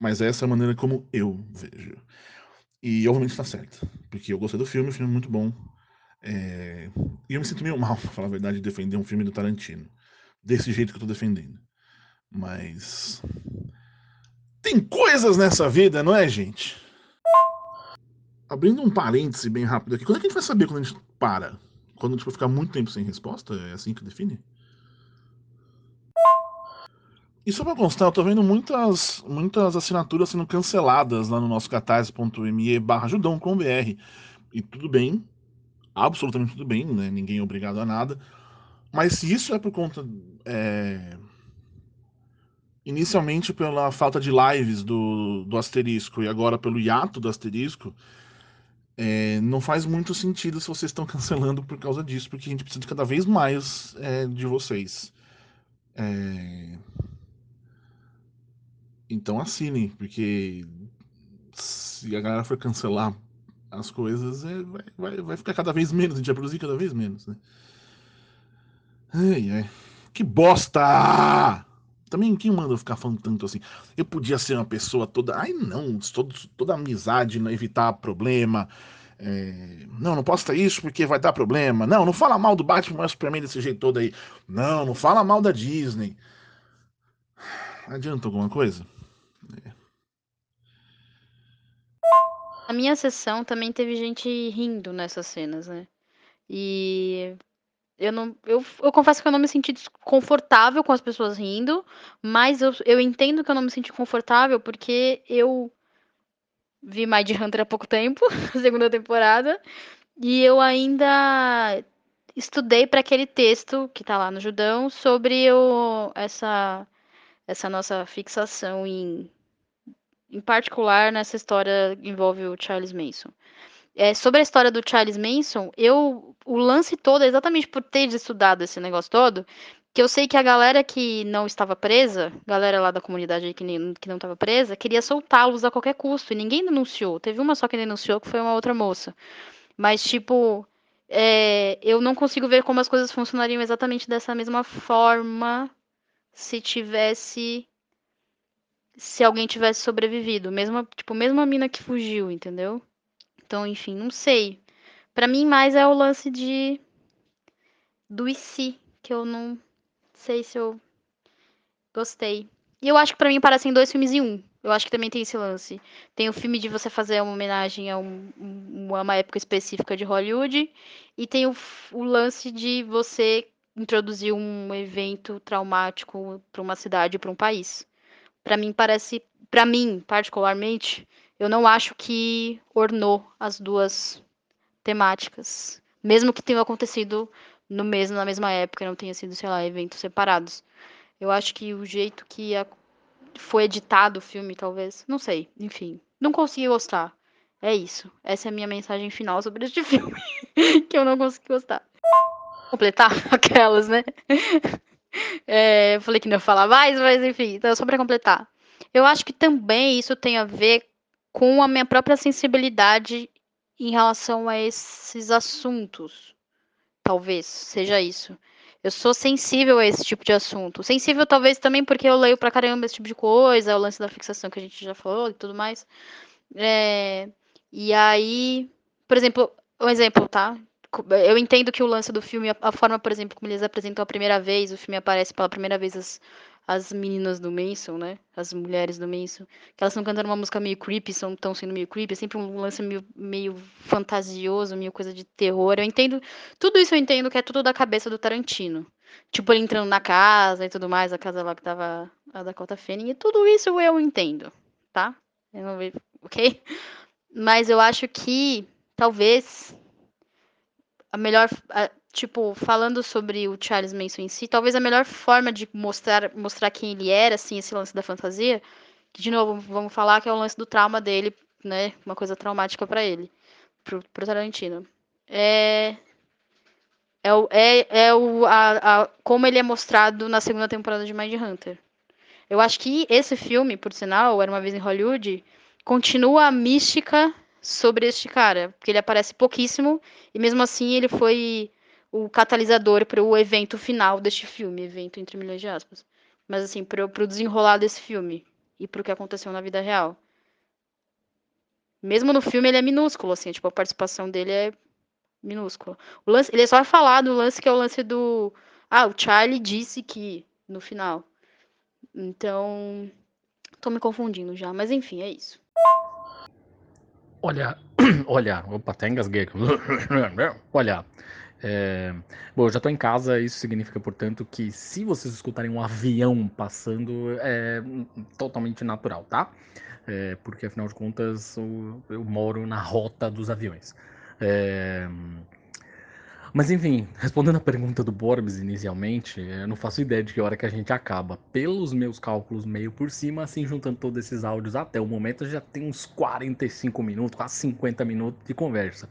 Mas essa é a maneira como eu vejo. E obviamente está certo. Porque eu gostei do filme, o filme é muito bom. É... E eu me sinto meio mal, pra falar a verdade, de defender um filme do Tarantino. Desse jeito que eu tô defendendo. Mas. Tem coisas nessa vida, não é, gente? Abrindo um parêntese bem rápido aqui, quando é que a gente vai saber quando a gente para? Quando a gente vai ficar muito tempo sem resposta? É assim que define? E só pra constar, eu tô vendo muitas, muitas assinaturas sendo canceladas lá no nosso catarse.me barra E tudo bem, absolutamente tudo bem, né? Ninguém é obrigado a nada. Mas se isso é por conta. É... Inicialmente pela falta de lives do, do asterisco e agora pelo hiato do asterisco, é, não faz muito sentido se vocês estão cancelando por causa disso, porque a gente precisa de cada vez mais é, de vocês. É... Então assinem, porque se a galera for cancelar as coisas, é, vai, vai, vai ficar cada vez menos, a gente vai produzir cada vez menos. Né? Ai, ai. Que bosta! Também quem manda eu ficar falando tanto assim? Eu podia ser uma pessoa toda. Ai, não, todo, toda amizade, não evitar problema. É... Não, não posta isso porque vai dar problema. Não, não fala mal do Batman mas Superman desse jeito todo aí. Não, não fala mal da Disney. Adianta alguma coisa? A minha sessão também teve gente rindo nessas cenas, né? E eu não. Eu, eu confesso que eu não me senti desconfortável com as pessoas rindo, mas eu, eu entendo que eu não me senti confortável porque eu vi Mind Hunter há pouco tempo, segunda temporada, e eu ainda estudei para aquele texto que tá lá no Judão sobre o, essa, essa nossa fixação em, em particular nessa história que envolve o Charles Manson. É, sobre a história do Charles Manson, eu o lance todo, exatamente por ter estudado esse negócio todo, que eu sei que a galera que não estava presa, galera lá da comunidade que, nem, que não estava presa, queria soltá-los a qualquer custo. E ninguém denunciou. Teve uma só que denunciou, que foi uma outra moça. Mas, tipo, é, eu não consigo ver como as coisas funcionariam exatamente dessa mesma forma se tivesse. Se alguém tivesse sobrevivido. Mesmo, tipo, mesmo a mina que fugiu, entendeu? Então, enfim, não sei. Para mim, mais é o lance de. Do e si, que eu não sei se eu gostei. E eu acho que para mim parecem dois filmes em um. Eu acho que também tem esse lance. Tem o filme de você fazer uma homenagem a um, uma época específica de Hollywood, e tem o, o lance de você introduzir um evento traumático para uma cidade, para um país. Para mim parece, para mim particularmente, eu não acho que ornou as duas temáticas, mesmo que tenha acontecido no mesmo na mesma época, não tenha sido, sei lá, eventos separados. Eu acho que o jeito que a, foi editado o filme, talvez, não sei, enfim, não consegui gostar. É isso. Essa é a minha mensagem final sobre este filme, que eu não consegui gostar. Completar aquelas, né? É, eu falei que não ia falar mais, mas enfim, então só para completar. Eu acho que também isso tem a ver com a minha própria sensibilidade em relação a esses assuntos. Talvez seja isso. Eu sou sensível a esse tipo de assunto. Sensível, talvez, também porque eu leio pra caramba esse tipo de coisa, o lance da fixação que a gente já falou e tudo mais. É, e aí, por exemplo, um exemplo, tá? Eu entendo que o lance do filme, a forma, por exemplo, como eles apresentam a primeira vez, o filme aparece pela primeira vez as, as meninas do Manson, né? As mulheres do Manson, que elas estão cantando uma música meio creepy, estão sendo meio creepy, é sempre um lance meio, meio fantasioso, meio coisa de terror. Eu entendo, tudo isso eu entendo que é tudo da cabeça do Tarantino. Tipo, ele entrando na casa e tudo mais, a casa lá que tava a Dakota Fanning, e tudo isso eu entendo, tá? Eu não vejo, ok? Mas eu acho que talvez a melhor, a, tipo, falando sobre o Charles Manson em si, talvez a melhor forma de mostrar, mostrar quem ele era, assim, esse lance da fantasia, que de novo, vamos falar que é o lance do trauma dele, né, uma coisa traumática para ele, pro, pro Tarantino. É é, o, é, é o, a, a, como ele é mostrado na segunda temporada de Mind Hunter. Eu acho que esse filme, por sinal, Era Uma Vez em Hollywood, continua a mística sobre este cara, porque ele aparece pouquíssimo e mesmo assim ele foi o catalisador para o evento final deste filme, evento entre milhões de aspas. Mas assim, para o desenrolar desse filme e para o que aconteceu na vida real. Mesmo no filme ele é minúsculo, assim, tipo, a participação dele é minúscula. O lance, ele é só falar do lance que é o lance do. Ah, o Charlie disse que no final. Então. Tô me confundindo já, mas enfim, é isso. Olha, olha, opa, até engasguei aqui. olha, é, bom, eu já estou em casa, isso significa, portanto, que se vocês escutarem um avião passando, é totalmente natural, tá? É, porque afinal de contas eu, eu, moro na rota dos aviões. É, mas enfim, respondendo a pergunta do Borbs inicialmente, eu não faço ideia de que hora que a gente acaba. Pelos meus cálculos meio por cima, assim, juntando todos esses áudios até o momento, já tem uns 45 minutos, quase 50 minutos de conversa.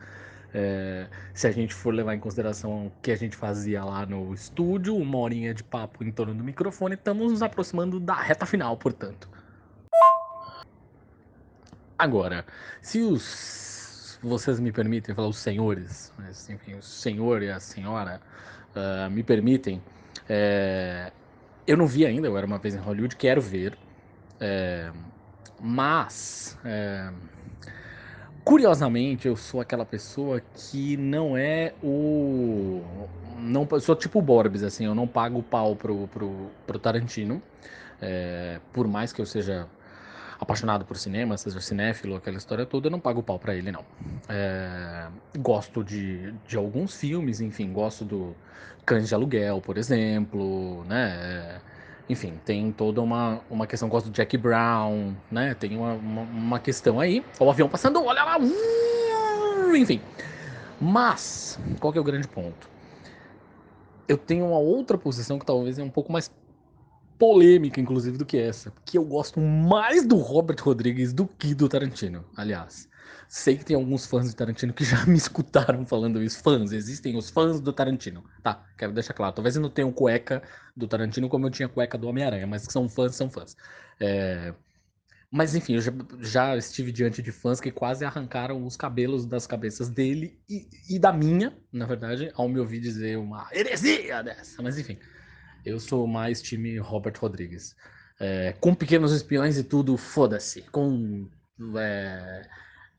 É, se a gente for levar em consideração o que a gente fazia lá no estúdio, uma horinha de papo em torno do microfone, estamos nos aproximando da reta final, portanto. Agora, se os vocês me permitem falar os senhores, mas enfim, o senhor e a senhora uh, me permitem, é, eu não vi ainda, eu era uma vez em Hollywood, quero ver, é, mas é, curiosamente eu sou aquela pessoa que não é o não sou tipo o Borbs assim eu não pago pau pro, pro, pro Tarantino por mais que eu seja apaixonado por cinema, seja cinéfilo, aquela história toda, eu não pago pau para ele, não. É, gosto de, de alguns filmes, enfim, gosto do Cães de Aluguel, por exemplo, né? É, enfim, tem toda uma, uma questão, gosto do Jack Brown, né? Tem uma, uma, uma questão aí. O avião passando, olha lá! Uh, enfim. Mas, qual que é o grande ponto? Eu tenho uma outra posição que talvez é um pouco mais polêmica, inclusive, do que essa. Que eu gosto mais do Robert Rodrigues do que do Tarantino, aliás. Sei que tem alguns fãs de Tarantino que já me escutaram falando isso. Fãs, existem os fãs do Tarantino. Tá, quero deixar claro. Talvez eu não tenha cueca do Tarantino como eu tinha cueca do Homem-Aranha, mas que são fãs, são fãs. É... Mas enfim, eu já, já, estive diante de fãs que quase arrancaram os cabelos das cabeças dele e, e da minha, na verdade, ao me ouvir dizer uma heresia dessa. Mas enfim. Eu sou mais time Robert Rodrigues. É, com pequenos espiões e tudo, foda-se. Com é,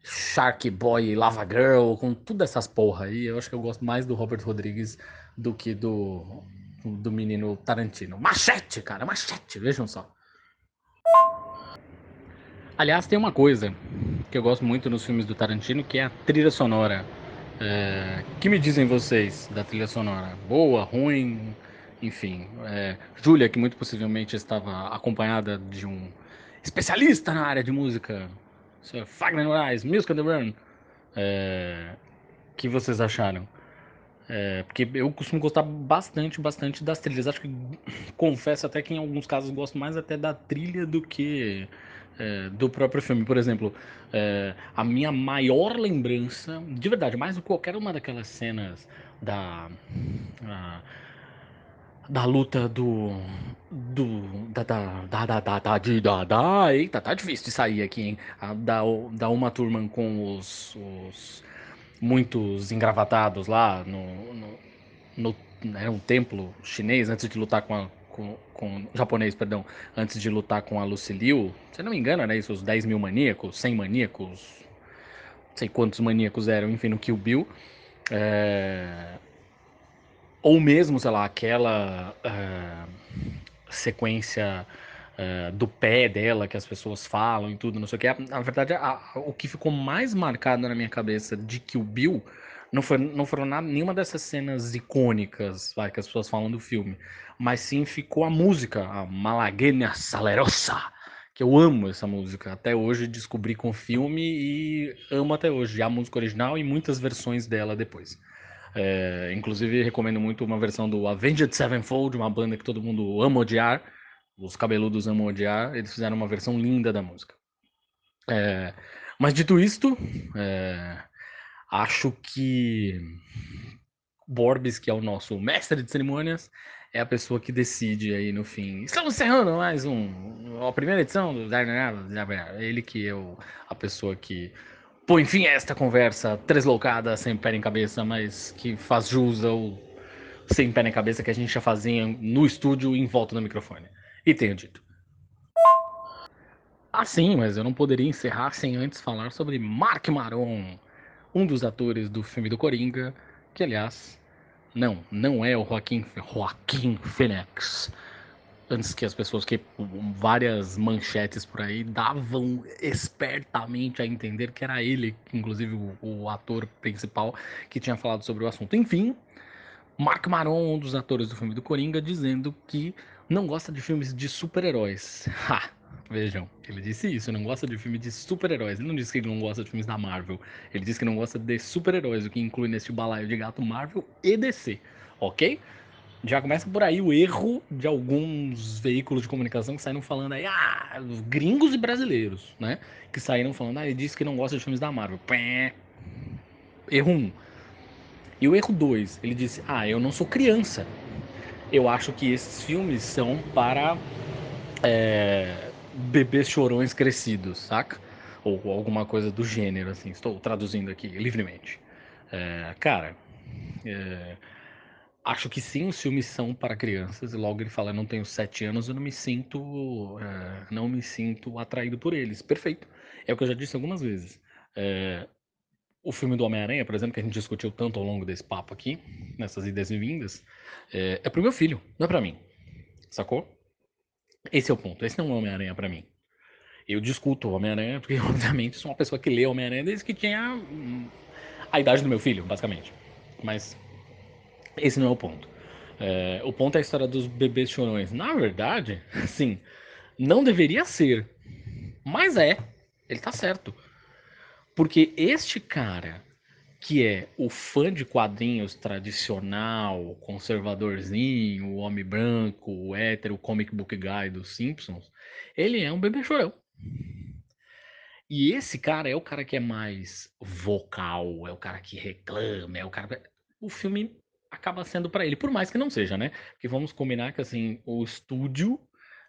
Shark Boy, Lava Girl, com tudo essas porra aí, eu acho que eu gosto mais do Robert Rodrigues do que do, do menino Tarantino. Machete, cara, machete, vejam só. Aliás, tem uma coisa que eu gosto muito nos filmes do Tarantino, que é a trilha sonora. É, que me dizem vocês da trilha sonora? Boa, ruim, enfim. É, Júlia, que muito possivelmente estava acompanhada de um especialista na área de música, Sr. Fagner Moraes, Music on the Run. É, que vocês acharam? É, porque eu costumo gostar bastante, bastante das trilhas. Acho que confesso até que em alguns casos gosto mais até da trilha do que é, do próprio filme. Por exemplo, é, a minha maior lembrança, de verdade, mais do que qualquer uma daquelas cenas da. A, da luta do. Do. Da. Da. Da. Da. Da. Da. De, da, da eita, tá difícil de sair aqui, hein? A, da, da Uma Turman com os, os muitos engravatados lá no, no, no era né, um templo chinês antes de lutar com a, com, com japonês, perdão, antes de lutar com a Lucille Se não me engano, era isso, os 10 mil maníacos, 100 maníacos, sei quantos maníacos eram, enfim, no Kill Bill. É... Ou mesmo, sei lá, aquela é... sequência uh, do pé dela que as pessoas falam e tudo, não sei o que. Na verdade, a, o que ficou mais marcado na minha cabeça de que o Bill não, foi, não foram nada, nenhuma dessas cenas icônicas vai, que as pessoas falam do filme, mas sim ficou a música, a Malagueña Salerosa, que eu amo essa música. Até hoje descobri com o filme e amo até hoje a música original e muitas versões dela depois. É, inclusive, recomendo muito uma versão do Avenged Sevenfold, uma banda que todo mundo ama odiar, os cabeludos amam odiar, eles fizeram uma versão linda da música. É, mas dito isto, é, acho que Borbes, que é o nosso mestre de cerimônias, é a pessoa que decide aí no fim. Estamos encerrando mais um, a primeira edição do Ele que é o, a pessoa que põe fim a esta conversa tresloucada, sem pé em cabeça, mas que faz jus ao sem pé na cabeça que a gente já fazia no estúdio em volta do microfone. E tenho dito. Ah, sim, mas eu não poderia encerrar sem antes falar sobre Mark Maron, um dos atores do filme do Coringa, que aliás, não, não é o Joaquim, Joaquim Phoenix. Antes que as pessoas que várias manchetes por aí davam espertamente a entender que era ele, inclusive o, o ator principal, que tinha falado sobre o assunto. Enfim, Mark Maron, um dos atores do filme do Coringa, dizendo que não gosta de filmes de super-heróis. Ha! Vejam, ele disse isso, não gosta de filmes de super-heróis. Ele não disse que ele não gosta de filmes da Marvel. Ele disse que não gosta de super-heróis, o que inclui nesse balaio de gato Marvel e DC. Ok? Já começa por aí o erro de alguns veículos de comunicação que saíram falando aí, ah, gringos e brasileiros, né? Que saíram falando, ah, ele disse que não gosta de filmes da Marvel. Pé. Erro 1. Um. E o erro 2, ele disse, ah, eu não sou criança eu acho que esses filmes são para é, bebês chorões crescidos, saca? Ou alguma coisa do gênero, assim. Estou traduzindo aqui livremente. É, cara, é, acho que sim, os filmes são para crianças. E logo ele fala, não tenho sete anos, eu não me sinto, é, não me sinto atraído por eles. Perfeito. É o que eu já disse algumas vezes. É, o filme do Homem-Aranha, por exemplo, que a gente discutiu tanto ao longo desse papo aqui, nessas idas e vindas, é, é pro meu filho, não é para mim. Sacou? Esse é o ponto. Esse não é o Homem-Aranha para mim. Eu discuto Homem-Aranha porque, obviamente, sou uma pessoa que lê Homem-Aranha desde que tinha hum, a idade do meu filho, basicamente. Mas esse não é o ponto. É, o ponto é a história dos bebês chorões. Na verdade, sim, não deveria ser. Mas é. Ele tá certo. Porque este cara, que é o fã de quadrinhos tradicional, conservadorzinho, o homem branco, o hétero, o comic book guy dos Simpsons, ele é um bebê chorão. E esse cara é o cara que é mais vocal, é o cara que reclama, é o cara. O filme acaba sendo para ele, por mais que não seja, né? Porque vamos combinar que assim, o estúdio.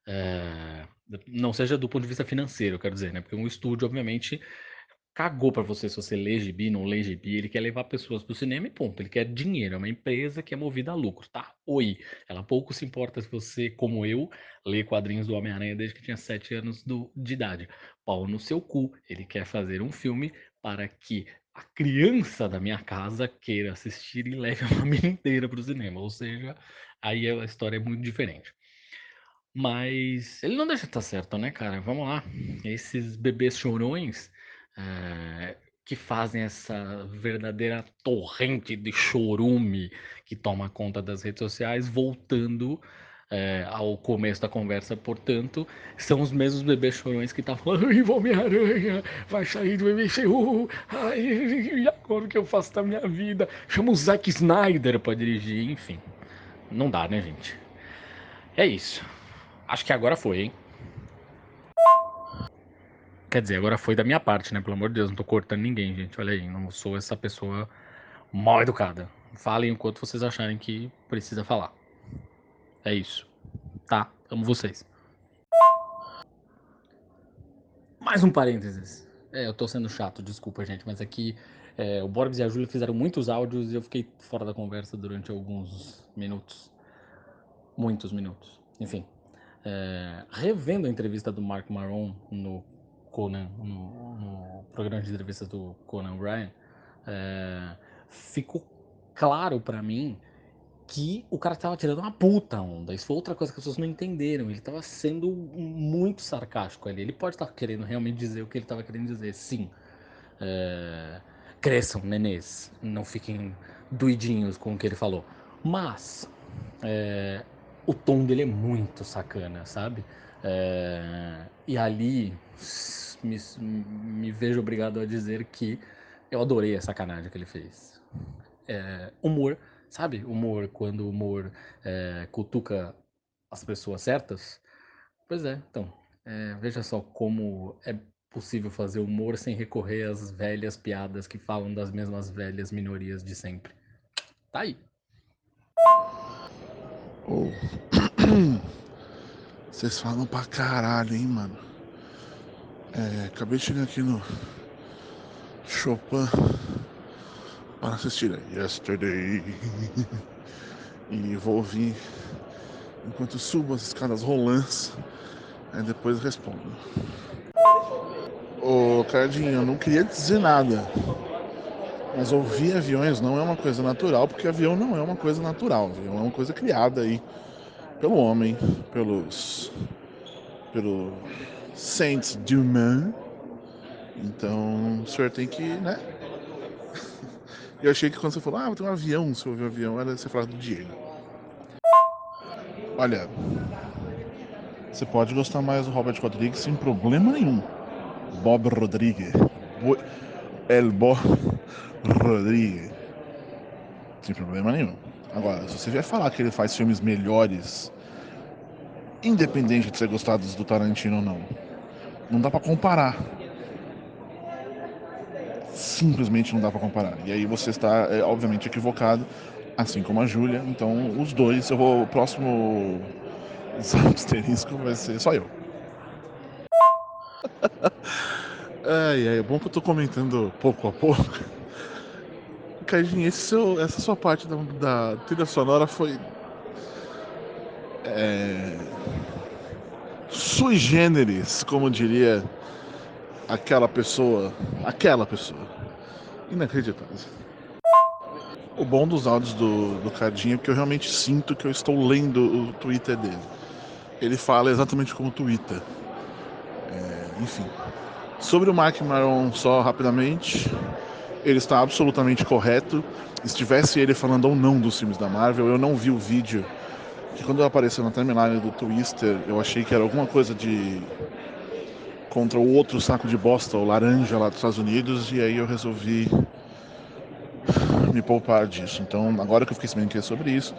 É... não seja do ponto de vista financeiro, quero dizer, né? Porque um estúdio, obviamente, cagou para você se você lê gibi, não lê gibi, ele quer levar pessoas pro cinema e ponto. Ele quer dinheiro, é uma empresa que é movida a lucro, tá? Oi. Ela pouco se importa se você, como eu, lê quadrinhos do Homem-Aranha desde que tinha 7 anos do, de idade. Pau no seu cu. Ele quer fazer um filme para que a criança da minha casa queira assistir e leve a família inteira pro cinema. Ou seja, aí a história é muito diferente. Mas ele não deixa de estar certo, né, cara? Vamos lá. Esses bebês chorões eh, que fazem essa verdadeira torrente de chorume que toma conta das redes sociais, voltando eh, ao começo da conversa, portanto, são os mesmos bebês chorões que estavam falando, ai, Homem-Aranha, vai sair do MCU, ai, e agora o que eu faço da minha vida? Chama o Zack Snyder para dirigir, enfim. Não dá, né, gente? É isso. Acho que agora foi, hein? Quer dizer, agora foi da minha parte, né? Pelo amor de Deus, não tô cortando ninguém, gente. Olha aí, não sou essa pessoa mal educada. Falem enquanto vocês acharem que precisa falar. É isso. Tá? Amo vocês. Mais um parênteses. É, eu tô sendo chato, desculpa, gente, mas aqui é, o Borbs e a Júlia fizeram muitos áudios e eu fiquei fora da conversa durante alguns minutos. Muitos minutos. Enfim. É, revendo a entrevista do Mark Maron no Conan, no, no programa de entrevistas do Conan Ryan, é, ficou claro para mim que o cara tava tirando uma puta onda. Isso foi outra coisa que as pessoas não entenderam. Ele tava sendo muito sarcástico ali. Ele pode estar tá querendo realmente dizer o que ele tava querendo dizer, sim. É, cresçam, nenês. Não fiquem doidinhos com o que ele falou. Mas é, o tom dele é muito sacana, sabe? É, e ali me, me, vejo obrigado a dizer que eu adorei a sacanagem que ele fez. É, humor, sabe? Humor, quando o humor é, cutuca as pessoas certas. Pois é, então, é, veja só como é possível fazer humor sem recorrer às velhas piadas que falam das mesmas velhas minorias de sempre. Tá aí. Oh. Vocês falam pra caralho, hein, mano. É, acabei de chegar aqui no Chopin para assistir Yesterday. e vou ouvir enquanto subo as escadas rolantes. Aí depois respondo. Ô, Cardinho, eu não queria dizer nada. Mas ouvir aviões não é uma coisa natural, porque avião não é uma coisa natural. Avião é uma coisa criada aí pelo homem, pelos pelo Saints Dumas. Então o senhor tem que, né? Eu achei que quando você falou, ah, tem um avião, se ouviu um avião, era você falar do Diego. Olha, você pode gostar mais do Robert Rodrigues sem problema nenhum. Bob Rodrigues. El Bob Rodrigues. Sem problema nenhum. Agora, se você vier falar que ele faz filmes melhores, independente de ser gostados do Tarantino ou não, não dá para comparar. Simplesmente não dá para comparar. E aí você está, é, obviamente, equivocado, assim como a Júlia. Então, os dois, eu vou. O próximo asterisco vai ser só eu. ai, ai, é bom que eu tô comentando pouco a pouco. Seu, essa sua parte da, da trilha sonora foi. É, sui generis, como diria aquela pessoa. Aquela pessoa. Inacreditável. O bom dos áudios do, do Cardinho é que eu realmente sinto que eu estou lendo o Twitter dele. Ele fala exatamente como o Twitter. É, enfim. Sobre o Mark Maron, só rapidamente ele está absolutamente correto. Estivesse ele falando ou não dos filmes da Marvel, eu não vi o vídeo. Que quando apareceu na timeline do Twister, eu achei que era alguma coisa de contra o outro saco de bosta, o laranja lá dos Estados Unidos, e aí eu resolvi me poupar disso. Então, agora que eu fiquei sabendo que é sobre isso,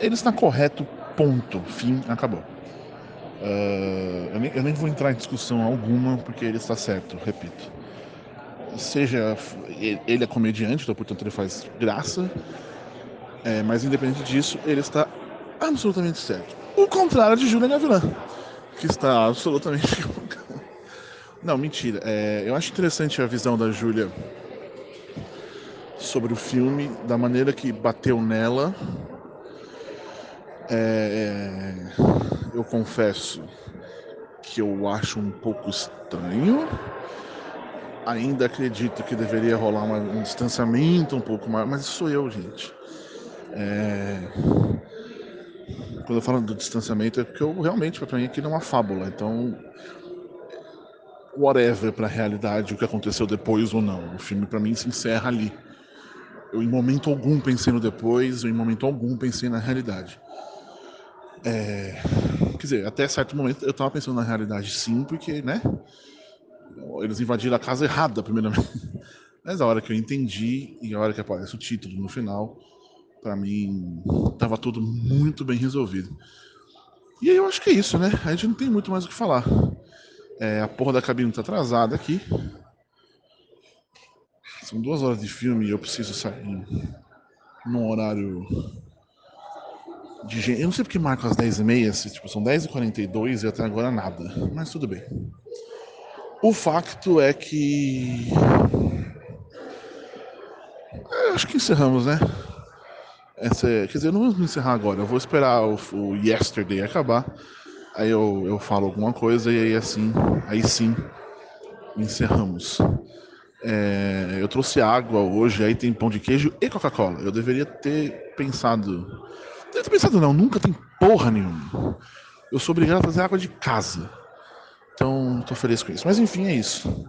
ele está correto, ponto, fim, acabou. Uh, eu, nem, eu nem vou entrar em discussão alguma, porque ele está certo, repito seja ele é comediante, então portanto ele faz graça, é, mas independente disso, ele está absolutamente certo. O contrário de Júlia Gavilã, que está absolutamente Não, mentira. É, eu acho interessante a visão da Júlia sobre o filme, da maneira que bateu nela. É, eu confesso que eu acho um pouco estranho ainda acredito que deveria rolar uma, um distanciamento um pouco maior, mas sou eu, gente. É... quando eu falo do distanciamento, é porque eu realmente, para mim, aquilo é uma fábula. Então, whatever para a realidade, o que aconteceu depois ou não. O filme, para mim, se encerra ali. Eu, em momento algum, pensei no depois, eu, em momento algum, pensei na realidade. É... Quer dizer, até certo momento eu tava pensando na realidade sim, porque, né? Eles invadiram a casa errada, primeiramente. Mas a hora que eu entendi e a hora que aparece o título no final, para mim tava tudo muito bem resolvido. E aí eu acho que é isso, né? A gente não tem muito mais o que falar. É, a porra da cabine tá atrasada aqui. São duas horas de filme e eu preciso sair num horário de gente. Eu não sei porque marcam as 10h30, tipo, são 10h42 e até agora nada. Mas tudo bem. O facto é que. Eu acho que encerramos, né? Essa, quer dizer, não vamos encerrar agora. Eu vou esperar o, o Yesterday acabar. Aí eu, eu falo alguma coisa e aí assim, aí sim, encerramos. É, eu trouxe água hoje, aí tem pão de queijo e Coca-Cola. Eu deveria ter pensado. Deveria ter pensado, não, nunca tem porra nenhuma. Eu sou obrigado a trazer água de casa. Então, tô feliz com isso. Mas enfim, é isso.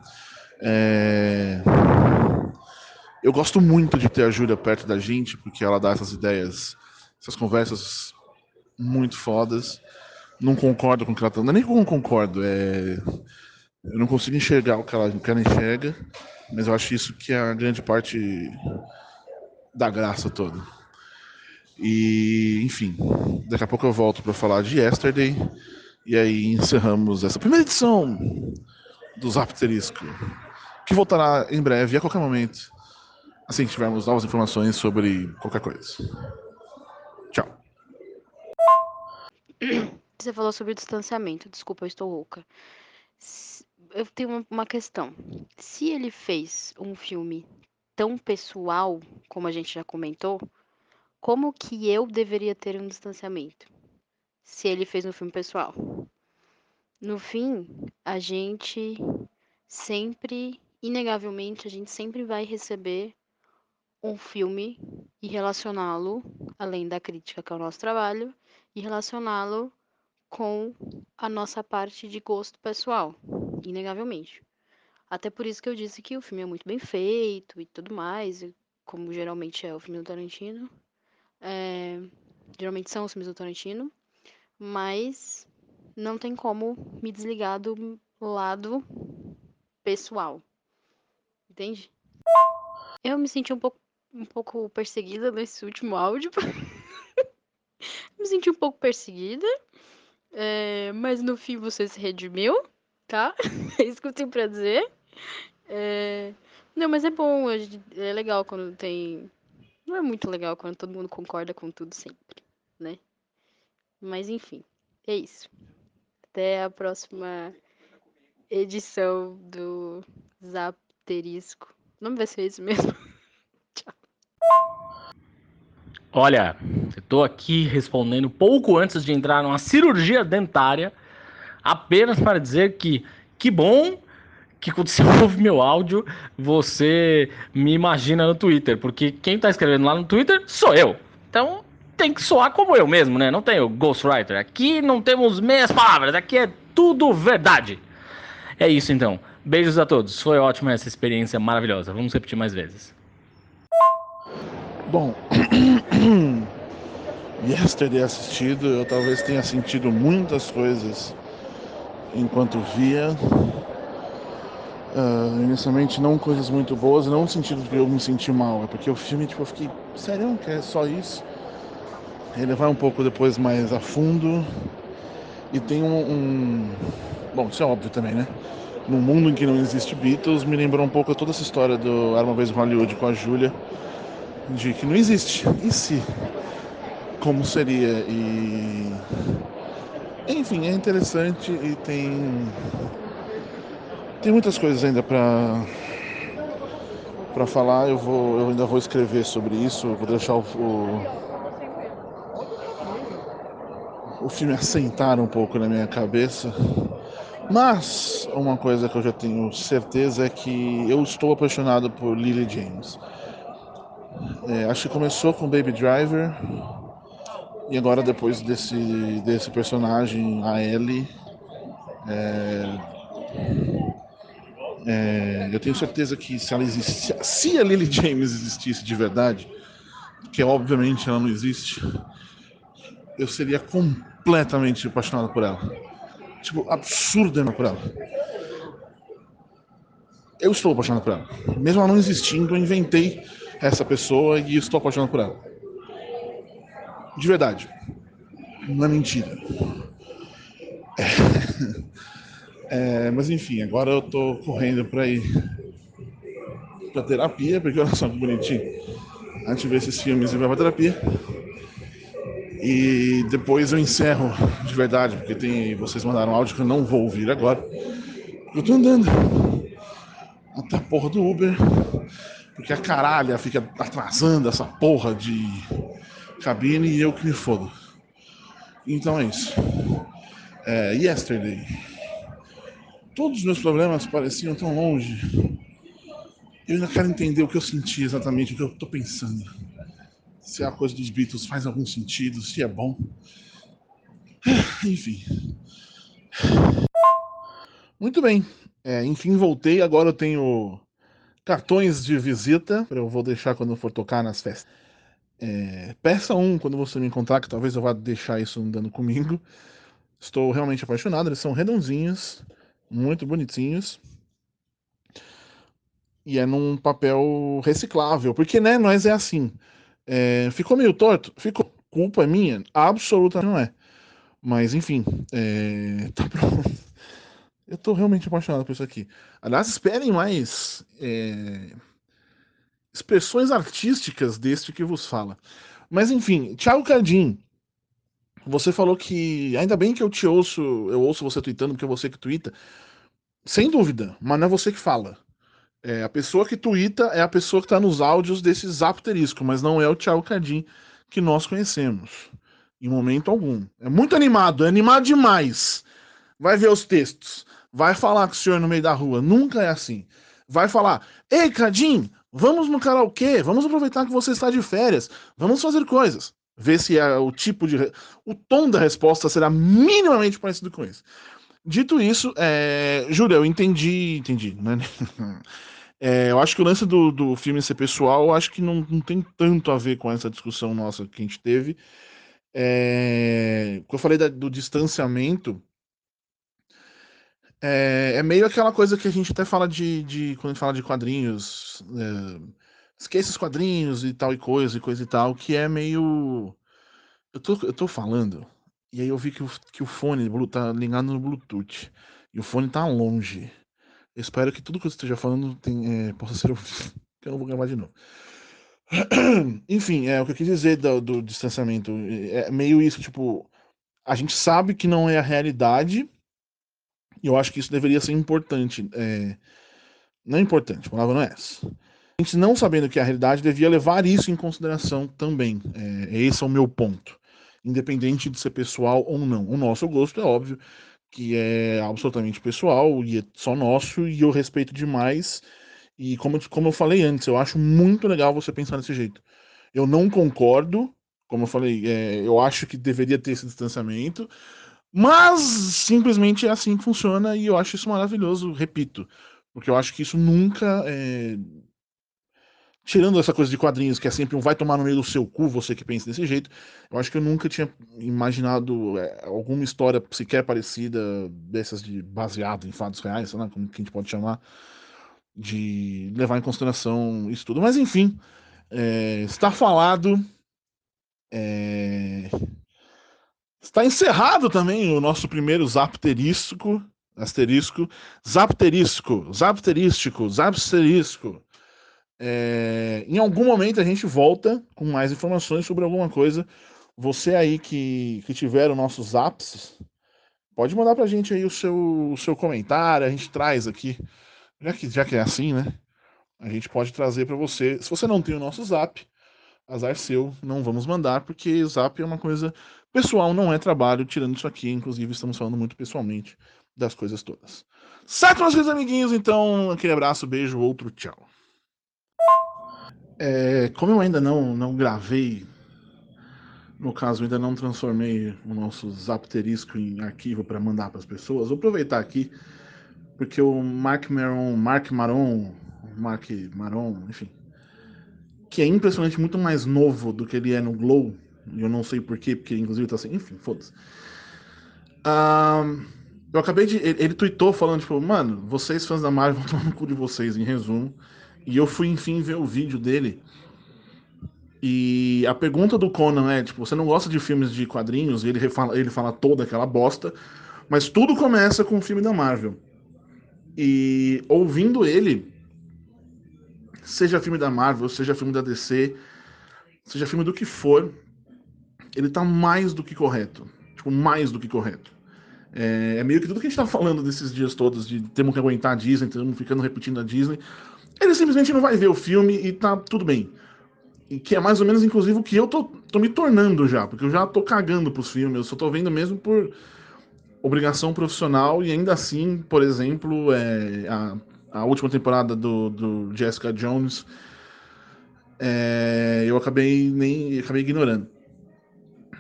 É... Eu gosto muito de ter a Júlia perto da gente, porque ela dá essas ideias, essas conversas muito fodas. Não concordo com o que ela tá. Não é nem não concordo, é. Eu não consigo enxergar o que ela, o que ela enxerga, mas eu acho isso que é a grande parte da graça toda. E, enfim, daqui a pouco eu volto para falar de Yesterday. E aí encerramos essa primeira edição do Zapterisco, que voltará em breve, a qualquer momento, assim que tivermos novas informações sobre qualquer coisa. Tchau. Você falou sobre o distanciamento, desculpa, eu estou louca. Eu tenho uma questão. Se ele fez um filme tão pessoal, como a gente já comentou, como que eu deveria ter um distanciamento? Se ele fez um filme pessoal. No fim, a gente sempre, inegavelmente, a gente sempre vai receber um filme e relacioná-lo, além da crítica que é o nosso trabalho, e relacioná-lo com a nossa parte de gosto pessoal, inegavelmente. Até por isso que eu disse que o filme é muito bem feito e tudo mais, como geralmente é o filme do Tarantino. É, geralmente são os filmes do Tarantino, mas não tem como me desligar do lado pessoal. Entende? Eu me senti um pouco, um pouco perseguida nesse último áudio. me senti um pouco perseguida. É, mas no fim você se redimiu, tá? É isso que eu tenho pra dizer. É, não, mas é bom, é legal quando tem. Não é muito legal quando todo mundo concorda com tudo sempre, né? Mas enfim, é isso. Até a próxima edição do Zapterisco. O nome vai ser isso mesmo. Tchau. Olha, tô aqui respondendo pouco antes de entrar numa cirurgia dentária, apenas para dizer que que bom que quando você ouve meu áudio, você me imagina no Twitter, porque quem tá escrevendo lá no Twitter sou eu. Então tem que soar como eu mesmo, né? Não tem o Ghostwriter. Aqui não temos meias palavras, aqui é tudo verdade. É isso então. Beijos a todos. Foi ótima essa experiência maravilhosa. Vamos repetir mais vezes. Bom, Yesterday assistido, eu talvez tenha sentido muitas coisas enquanto via. Uh, inicialmente não coisas muito boas, não no sentido de que eu me senti mal, é porque o filme, tipo, eu fiquei, sério, que é só isso? Ele vai um pouco depois mais a fundo e tem um, um... Bom, isso é óbvio também, né? No mundo em que não existe Beatles, me lembrou um pouco toda essa história do Era Uma Vez Hollywood com a Julia de que não existe. E se? Como seria? E. Enfim, é interessante e tem. Tem muitas coisas ainda para para falar. Eu vou, eu ainda vou escrever sobre isso. Vou deixar o, o, o filme assentar um pouco na minha cabeça. Mas uma coisa que eu já tenho certeza é que eu estou apaixonado por Lily James. É, acho que começou com Baby Driver E agora, depois desse, desse personagem, a Ellie, é, é, eu tenho certeza que se ela existisse, se a Lily James existisse de verdade, que obviamente ela não existe, eu seria completamente apaixonado por ela. Tipo, absurdamente por ela. Eu estou apaixonado por ela. Mesmo ela não existindo, eu inventei essa pessoa e estou apaixonado por ela. De verdade. Não é mentira. É... É, mas enfim, agora eu tô correndo para ir pra terapia, porque olha só que bonitinho. A gente vê esses filmes e vai pra terapia. E depois eu encerro de verdade, porque tem, vocês mandaram áudio que eu não vou ouvir agora. Eu tô andando até a porra do Uber, porque a caralha fica atrasando essa porra de cabine e eu que me fodo. Então é isso. É, yesterday. Todos os meus problemas pareciam tão longe. Eu ainda quero entender o que eu senti exatamente, o que eu estou pensando. Se a coisa dos Beatles faz algum sentido, se é bom. Enfim. Muito bem. É, enfim, voltei. Agora eu tenho cartões de visita. Eu vou deixar quando for tocar nas festas. É, peça um quando você me encontrar, que talvez eu vá deixar isso andando comigo. Estou realmente apaixonado. Eles são redondinhos muito bonitinhos. E é num papel reciclável, porque né, nós é assim. É, ficou meio torto? Ficou. Culpa minha? Absoluta não é. Mas enfim, é, tá pronto. Eu tô realmente apaixonado por isso aqui. Aliás, esperem mais é, expressões artísticas deste que vos fala. Mas enfim, Thiago Cardim, você falou que. Ainda bem que eu te ouço, eu ouço você tweetando, porque é você que twitta. Sem dúvida, mas não é você que fala. É, a pessoa que twitta é a pessoa que está nos áudios desse zapterisco, mas não é o Thiago Cardim que nós conhecemos. Em momento algum. É muito animado, é animado demais. Vai ver os textos. Vai falar com o senhor no meio da rua. Nunca é assim. Vai falar: Ei, Cardim, vamos no karaokê, vamos aproveitar que você está de férias, vamos fazer coisas ver se é o tipo de. O tom da resposta será minimamente parecido com isso. Dito isso, é... Júlia, eu entendi. Entendi, né? É, eu acho que o lance do, do filme ser pessoal, acho que não, não tem tanto a ver com essa discussão nossa que a gente teve. É, eu falei da, do distanciamento, é, é, meio aquela coisa que a gente até fala de, de quando a gente fala de quadrinhos. É, esqueça os quadrinhos e tal e coisa e coisa e tal, que é meio. Eu tô, eu tô falando, e aí eu vi que o, que o fone tá ligado no Bluetooth. E o fone tá longe. Eu espero que tudo que eu esteja falando tem, é, possa ser ouvido. eu vou gravar de novo. Enfim, é o que eu quis dizer do, do distanciamento. É meio isso, tipo, a gente sabe que não é a realidade. E eu acho que isso deveria ser importante. É, não é importante, a palavra não é essa a gente não sabendo que é a realidade devia levar isso em consideração também. É, esse é o meu ponto. Independente de ser pessoal ou não. O nosso gosto é óbvio que é absolutamente pessoal e é só nosso e eu respeito demais. E como, como eu falei antes, eu acho muito legal você pensar desse jeito. Eu não concordo, como eu falei, é, eu acho que deveria ter esse distanciamento, mas simplesmente é assim que funciona e eu acho isso maravilhoso, repito, porque eu acho que isso nunca é, tirando essa coisa de quadrinhos, que é sempre um vai tomar no meio do seu cu, você que pensa desse jeito, eu acho que eu nunca tinha imaginado é, alguma história sequer parecida dessas de baseado em fatos reais, sei lá, como que a gente pode chamar, de levar em consideração isso tudo. Mas enfim, é, está falado. É, está encerrado também o nosso primeiro zapterístico, asterisco, zapterístico, zapterístico, zapterístico é, em algum momento a gente volta com mais informações sobre alguma coisa. Você aí que, que tiver os nossos apps, pode mandar pra gente aí o seu, o seu comentário, a gente traz aqui. Já que, já que é assim, né? A gente pode trazer para você. Se você não tem o nosso zap, azar seu, não vamos mandar, porque zap é uma coisa pessoal, não é trabalho, tirando isso aqui. Inclusive, estamos falando muito pessoalmente das coisas todas. Certo, meus amiguinhos? Então, aquele abraço, beijo, outro tchau. É, como eu ainda não, não gravei No caso, ainda não transformei o nosso Zapterisco em arquivo para mandar para as pessoas. Vou aproveitar aqui, porque o Mark Maron, Mark Maron, Mark Maron, enfim, que é impressionante muito mais novo do que ele é no Glow, eu não sei porquê, porque inclusive tá assim, enfim, foda-se. Eu acabei de. Ele, ele tweetou falando, tipo, mano, vocês fãs da Marvel vão tomar no cu de vocês, em resumo. E eu fui, enfim, ver o vídeo dele. E a pergunta do Conan é, tipo, você não gosta de filmes de quadrinhos? E ele, ele fala toda aquela bosta. Mas tudo começa com o filme da Marvel. E ouvindo ele, seja filme da Marvel, seja filme da DC, seja filme do que for, ele tá mais do que correto. Tipo, mais do que correto. É, é meio que tudo que a gente tá falando desses dias todos, de temos que aguentar a Disney, temos ficando repetindo a Disney. Ele simplesmente não vai ver o filme e tá tudo bem. E que é mais ou menos, inclusive, o que eu tô, tô me tornando já, porque eu já tô cagando pros filmes, eu só tô vendo mesmo por obrigação profissional e ainda assim, por exemplo, é, a, a última temporada do, do Jessica Jones é, eu acabei nem acabei ignorando.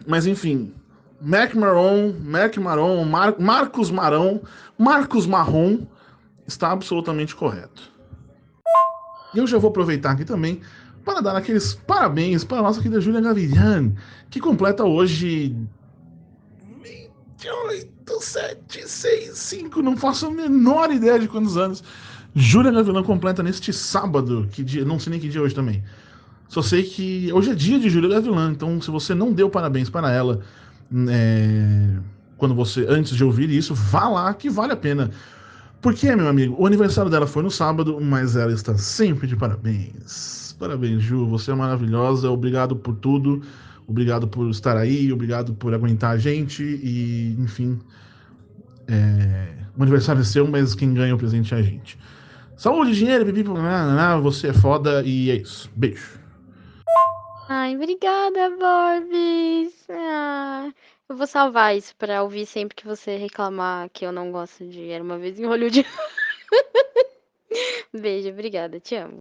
Mas enfim, Mac Maron, Mac Maron, Mar, Marcos Marão, Marcos Marrom está absolutamente correto. E eu já vou aproveitar aqui também para dar aqueles parabéns para a nossa querida Júlia Gavilhan, que completa hoje 28, 7, 6, 5, não faço a menor ideia de quantos anos. Júlia Gavilã completa neste sábado, que dia, não sei nem que dia é hoje também. Só sei que hoje é dia de Júlia Gavilã, então se você não deu parabéns para ela é, quando você antes de ouvir isso, vá lá que vale a pena. Porque, meu amigo, o aniversário dela foi no sábado, mas ela está sempre de parabéns. Parabéns, Ju, você é maravilhosa, obrigado por tudo, obrigado por estar aí, obrigado por aguentar a gente e, enfim, é, o aniversário é seu, mas quem ganha o presente é a gente. Saúde, dinheiro, pipi, você é foda e é isso. Beijo. Ai, obrigada, Borbis. Ah, eu vou salvar isso pra ouvir sempre que você reclamar que eu não gosto de Era uma vez em Hollywood. Beijo, obrigada, te amo.